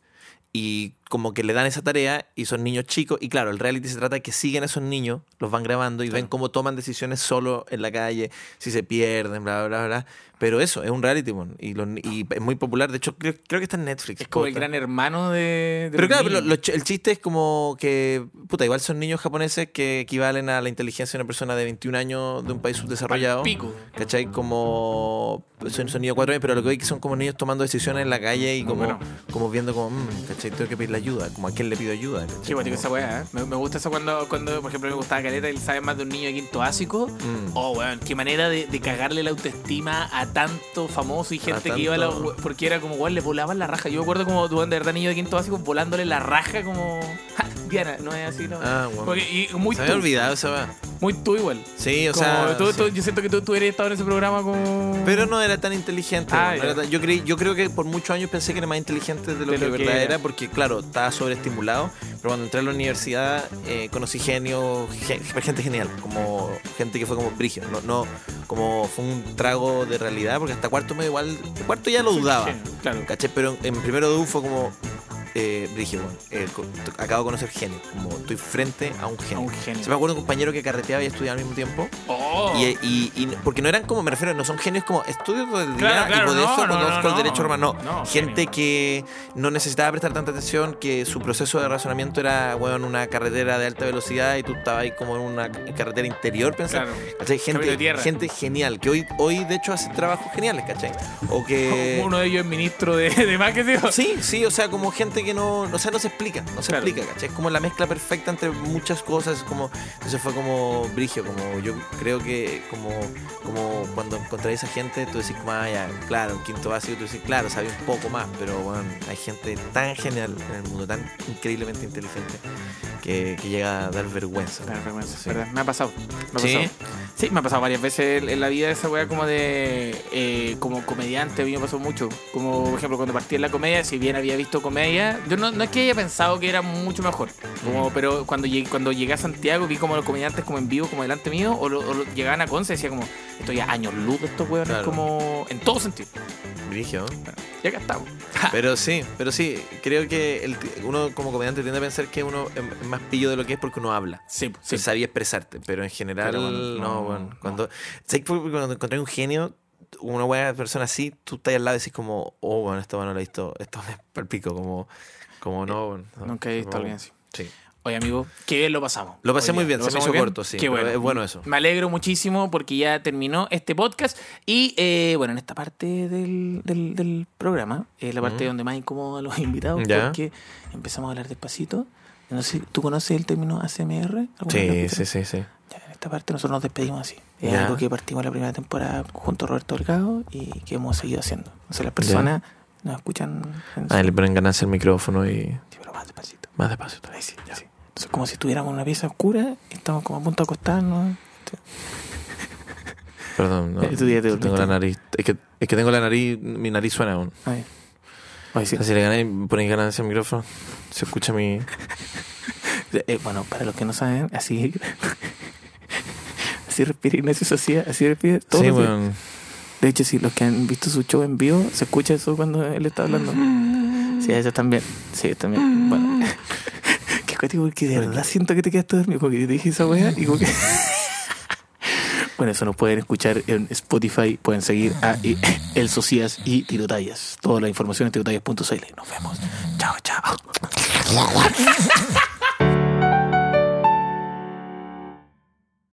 Y como que le dan esa tarea y son niños chicos. Y claro, el reality se trata de que siguen a esos niños, los van grabando y ven cómo toman decisiones solo en la calle, si se pierden, bla, bla, bla. Pero eso, es un reality, mon, y, lo- y es muy popular. De hecho, creo, creo que está en Netflix. Es como el gran hermano de. de Pero los claro, pero lo- lo el chiste es como que, puta, igual son niños japoneses que equivalen a la inteligencia de una persona de 21 años de un país subdesarrollado. Pico. ¿Cachai? Como. Son, son niños 4 años, pero lo que veo que son como niños tomando decisiones en la calle y Muy como, bueno. como viendo como, "Mm, ¿cachai? Tengo que pedirle ayuda. Como a quién le pido ayuda. Qué bonito Como- esa weá, ¿eh? me, me gusta eso cuando, cuando, por ejemplo, me gustaba Caleta, él sabe más de un niño de quinto básico. Mm. Oh, weón, qué manera de, de cagarle la autoestima a tanto famoso y gente que iba a la. Porque era como, weón, le volaban la raja. Yo me acuerdo como, weón, de verdad, niño de quinto básico volándole la raja como. "Ja, Diana, no es así, no. Ah, bueno. Porque- y muy Se me había olvidado esa weá. muy tú igual. Sí, o Como sea. tú- tú- sí. yo siento que tú, tú eres estado en ese programa como. Pero no era tan inteligente. Ah, no ya. era tan- yo, creí, yo creo que por muchos años pensé que era más inteligente de lo De que lo de que verdad era. era. porque claro, estaba sobreestimulado. Pero cuando entré a la universidad eh, conocí genio, gen- gente genial, como gente que fue como brigio, no, no como fue un trago de realidad, porque hasta cuarto medio igual, cuarto ya lo dudaba. Genio, Claro. ¿Caché? Pero en primero de U fue como eh, bueno, eh, acabo de conocer genio, como estoy frente a un genio. Se me acuerdo de un compañero que carreteaba y estudiaba al mismo tiempo. Oh. Y, y- y- porque no eran como, me refiero, no son genios como estudios día Claro, claro, y por no, eso no, conozco no, el derecho romano. No, Gente genio. que no necesitaba prestar tanta atención, que su proceso de razonamiento era, bueno, una carretera de alta velocidad y tú estabas ahí como en una carretera interior pensando. Claro. De gente genial, que hoy, hoy de hecho hace trabajos geniales, ¿cachai? O que... Uno de ellos es ministro de, de marketing. Sí, sí, o sea, como gente que no, o sea, no se explica, no se Claro. explica, ¿cachai? Es como la mezcla perfecta entre muchas cosas, como, entonces fue como brigio, como yo creo que como, como cuando encontré a esa gente, tú decís como, ah, ya, claro, un quinto básico, tú decís, claro, sabía un poco más, pero bueno, hay gente tan genial en el mundo, tan increíblemente inteligente, que, que llega a dar vergüenza. Claro, vergüenza, Sí. ¿verdad? Me ha pasado. Me ha ¿Sí? pasado. Sí, me ha pasado varias veces en la vida esa weá como de. eh, como comediante, a mí me pasó mucho. Como, por ejemplo, cuando partí en la comedia, si bien había visto comedia, yo no, no es que haya pensado que era mucho mejor. Como, Pero cuando llegué, cuando llegué a Santiago, vi como los comediantes como en vivo, como delante mío, o, lo- o lo- llegaban a Conce y decía como, estoy a años luz de estos Claro. como. en todo sentido. Brigio, ¿no? Y acá estamos. Pero sí, pero sí, creo que el- uno como comediante tiende a pensar que uno es más pillo de lo que es porque uno habla. Sí, Sí. sabía expresarte, pero en general, Pero bueno, no, no, bueno. no. Cuando, ¿sabes por qué cuando encontré un genio, una buena persona así, tú estás al lado y decís como, oh, bueno, esto bueno lo he visto, esto es palpico, como, como no, Nunca he visto a alguien así. Sí. Oye, amigo, qué bien lo pasamos. Lo pasé muy bien, ¿Lo se me hizo bien? corto, sí, Qué bueno. es bueno eso. Me alegro muchísimo porque ya terminó este podcast. Y eh, bueno, en esta parte del, del, del programa, es la parte donde más incómodo a los invitados Ya. porque empezamos a hablar despacito. No sé, ¿tú conoces el término ACMR? ¿Alguna vez lo Sí, sí, sí, sí. Ya, en esta parte nosotros nos despedimos así. Es Ya. algo que partimos la primera temporada junto a Roberto Delgado y que hemos seguido haciendo. Entonces las personas nos escuchan en Ah, su- le ponen ganancia el micrófono y Sí, pero más despacito. más despacio. Ahí sí, sí. Entonces, como si estuviéramos en una pieza oscura y estamos como a punto de acostarnos. Perdón, no, ya tengo la nariz, es que, es que tengo la nariz, mi nariz suena aún. Ay. Ay, sí. Si le gané, ponen ganancia al micrófono, se escucha mi... Eh, bueno, para los que no saben, así. Así respira Ignacio Socia, así respira todo. Sí, bueno. De hecho, si los que han visto su show en vivo, se escucha eso cuando él está hablando. Sí, ellos también. Sí, también. Bueno. Qué cuático, porque de verdad siento que te quedaste dormido. Porque te dije esa weá y como que. Bueno, eso nos pueden escuchar en Spotify. Pueden seguir a El Socias y Tirotallas. Toda la información en tirotallas.cl. Nos vemos. Chao, chao.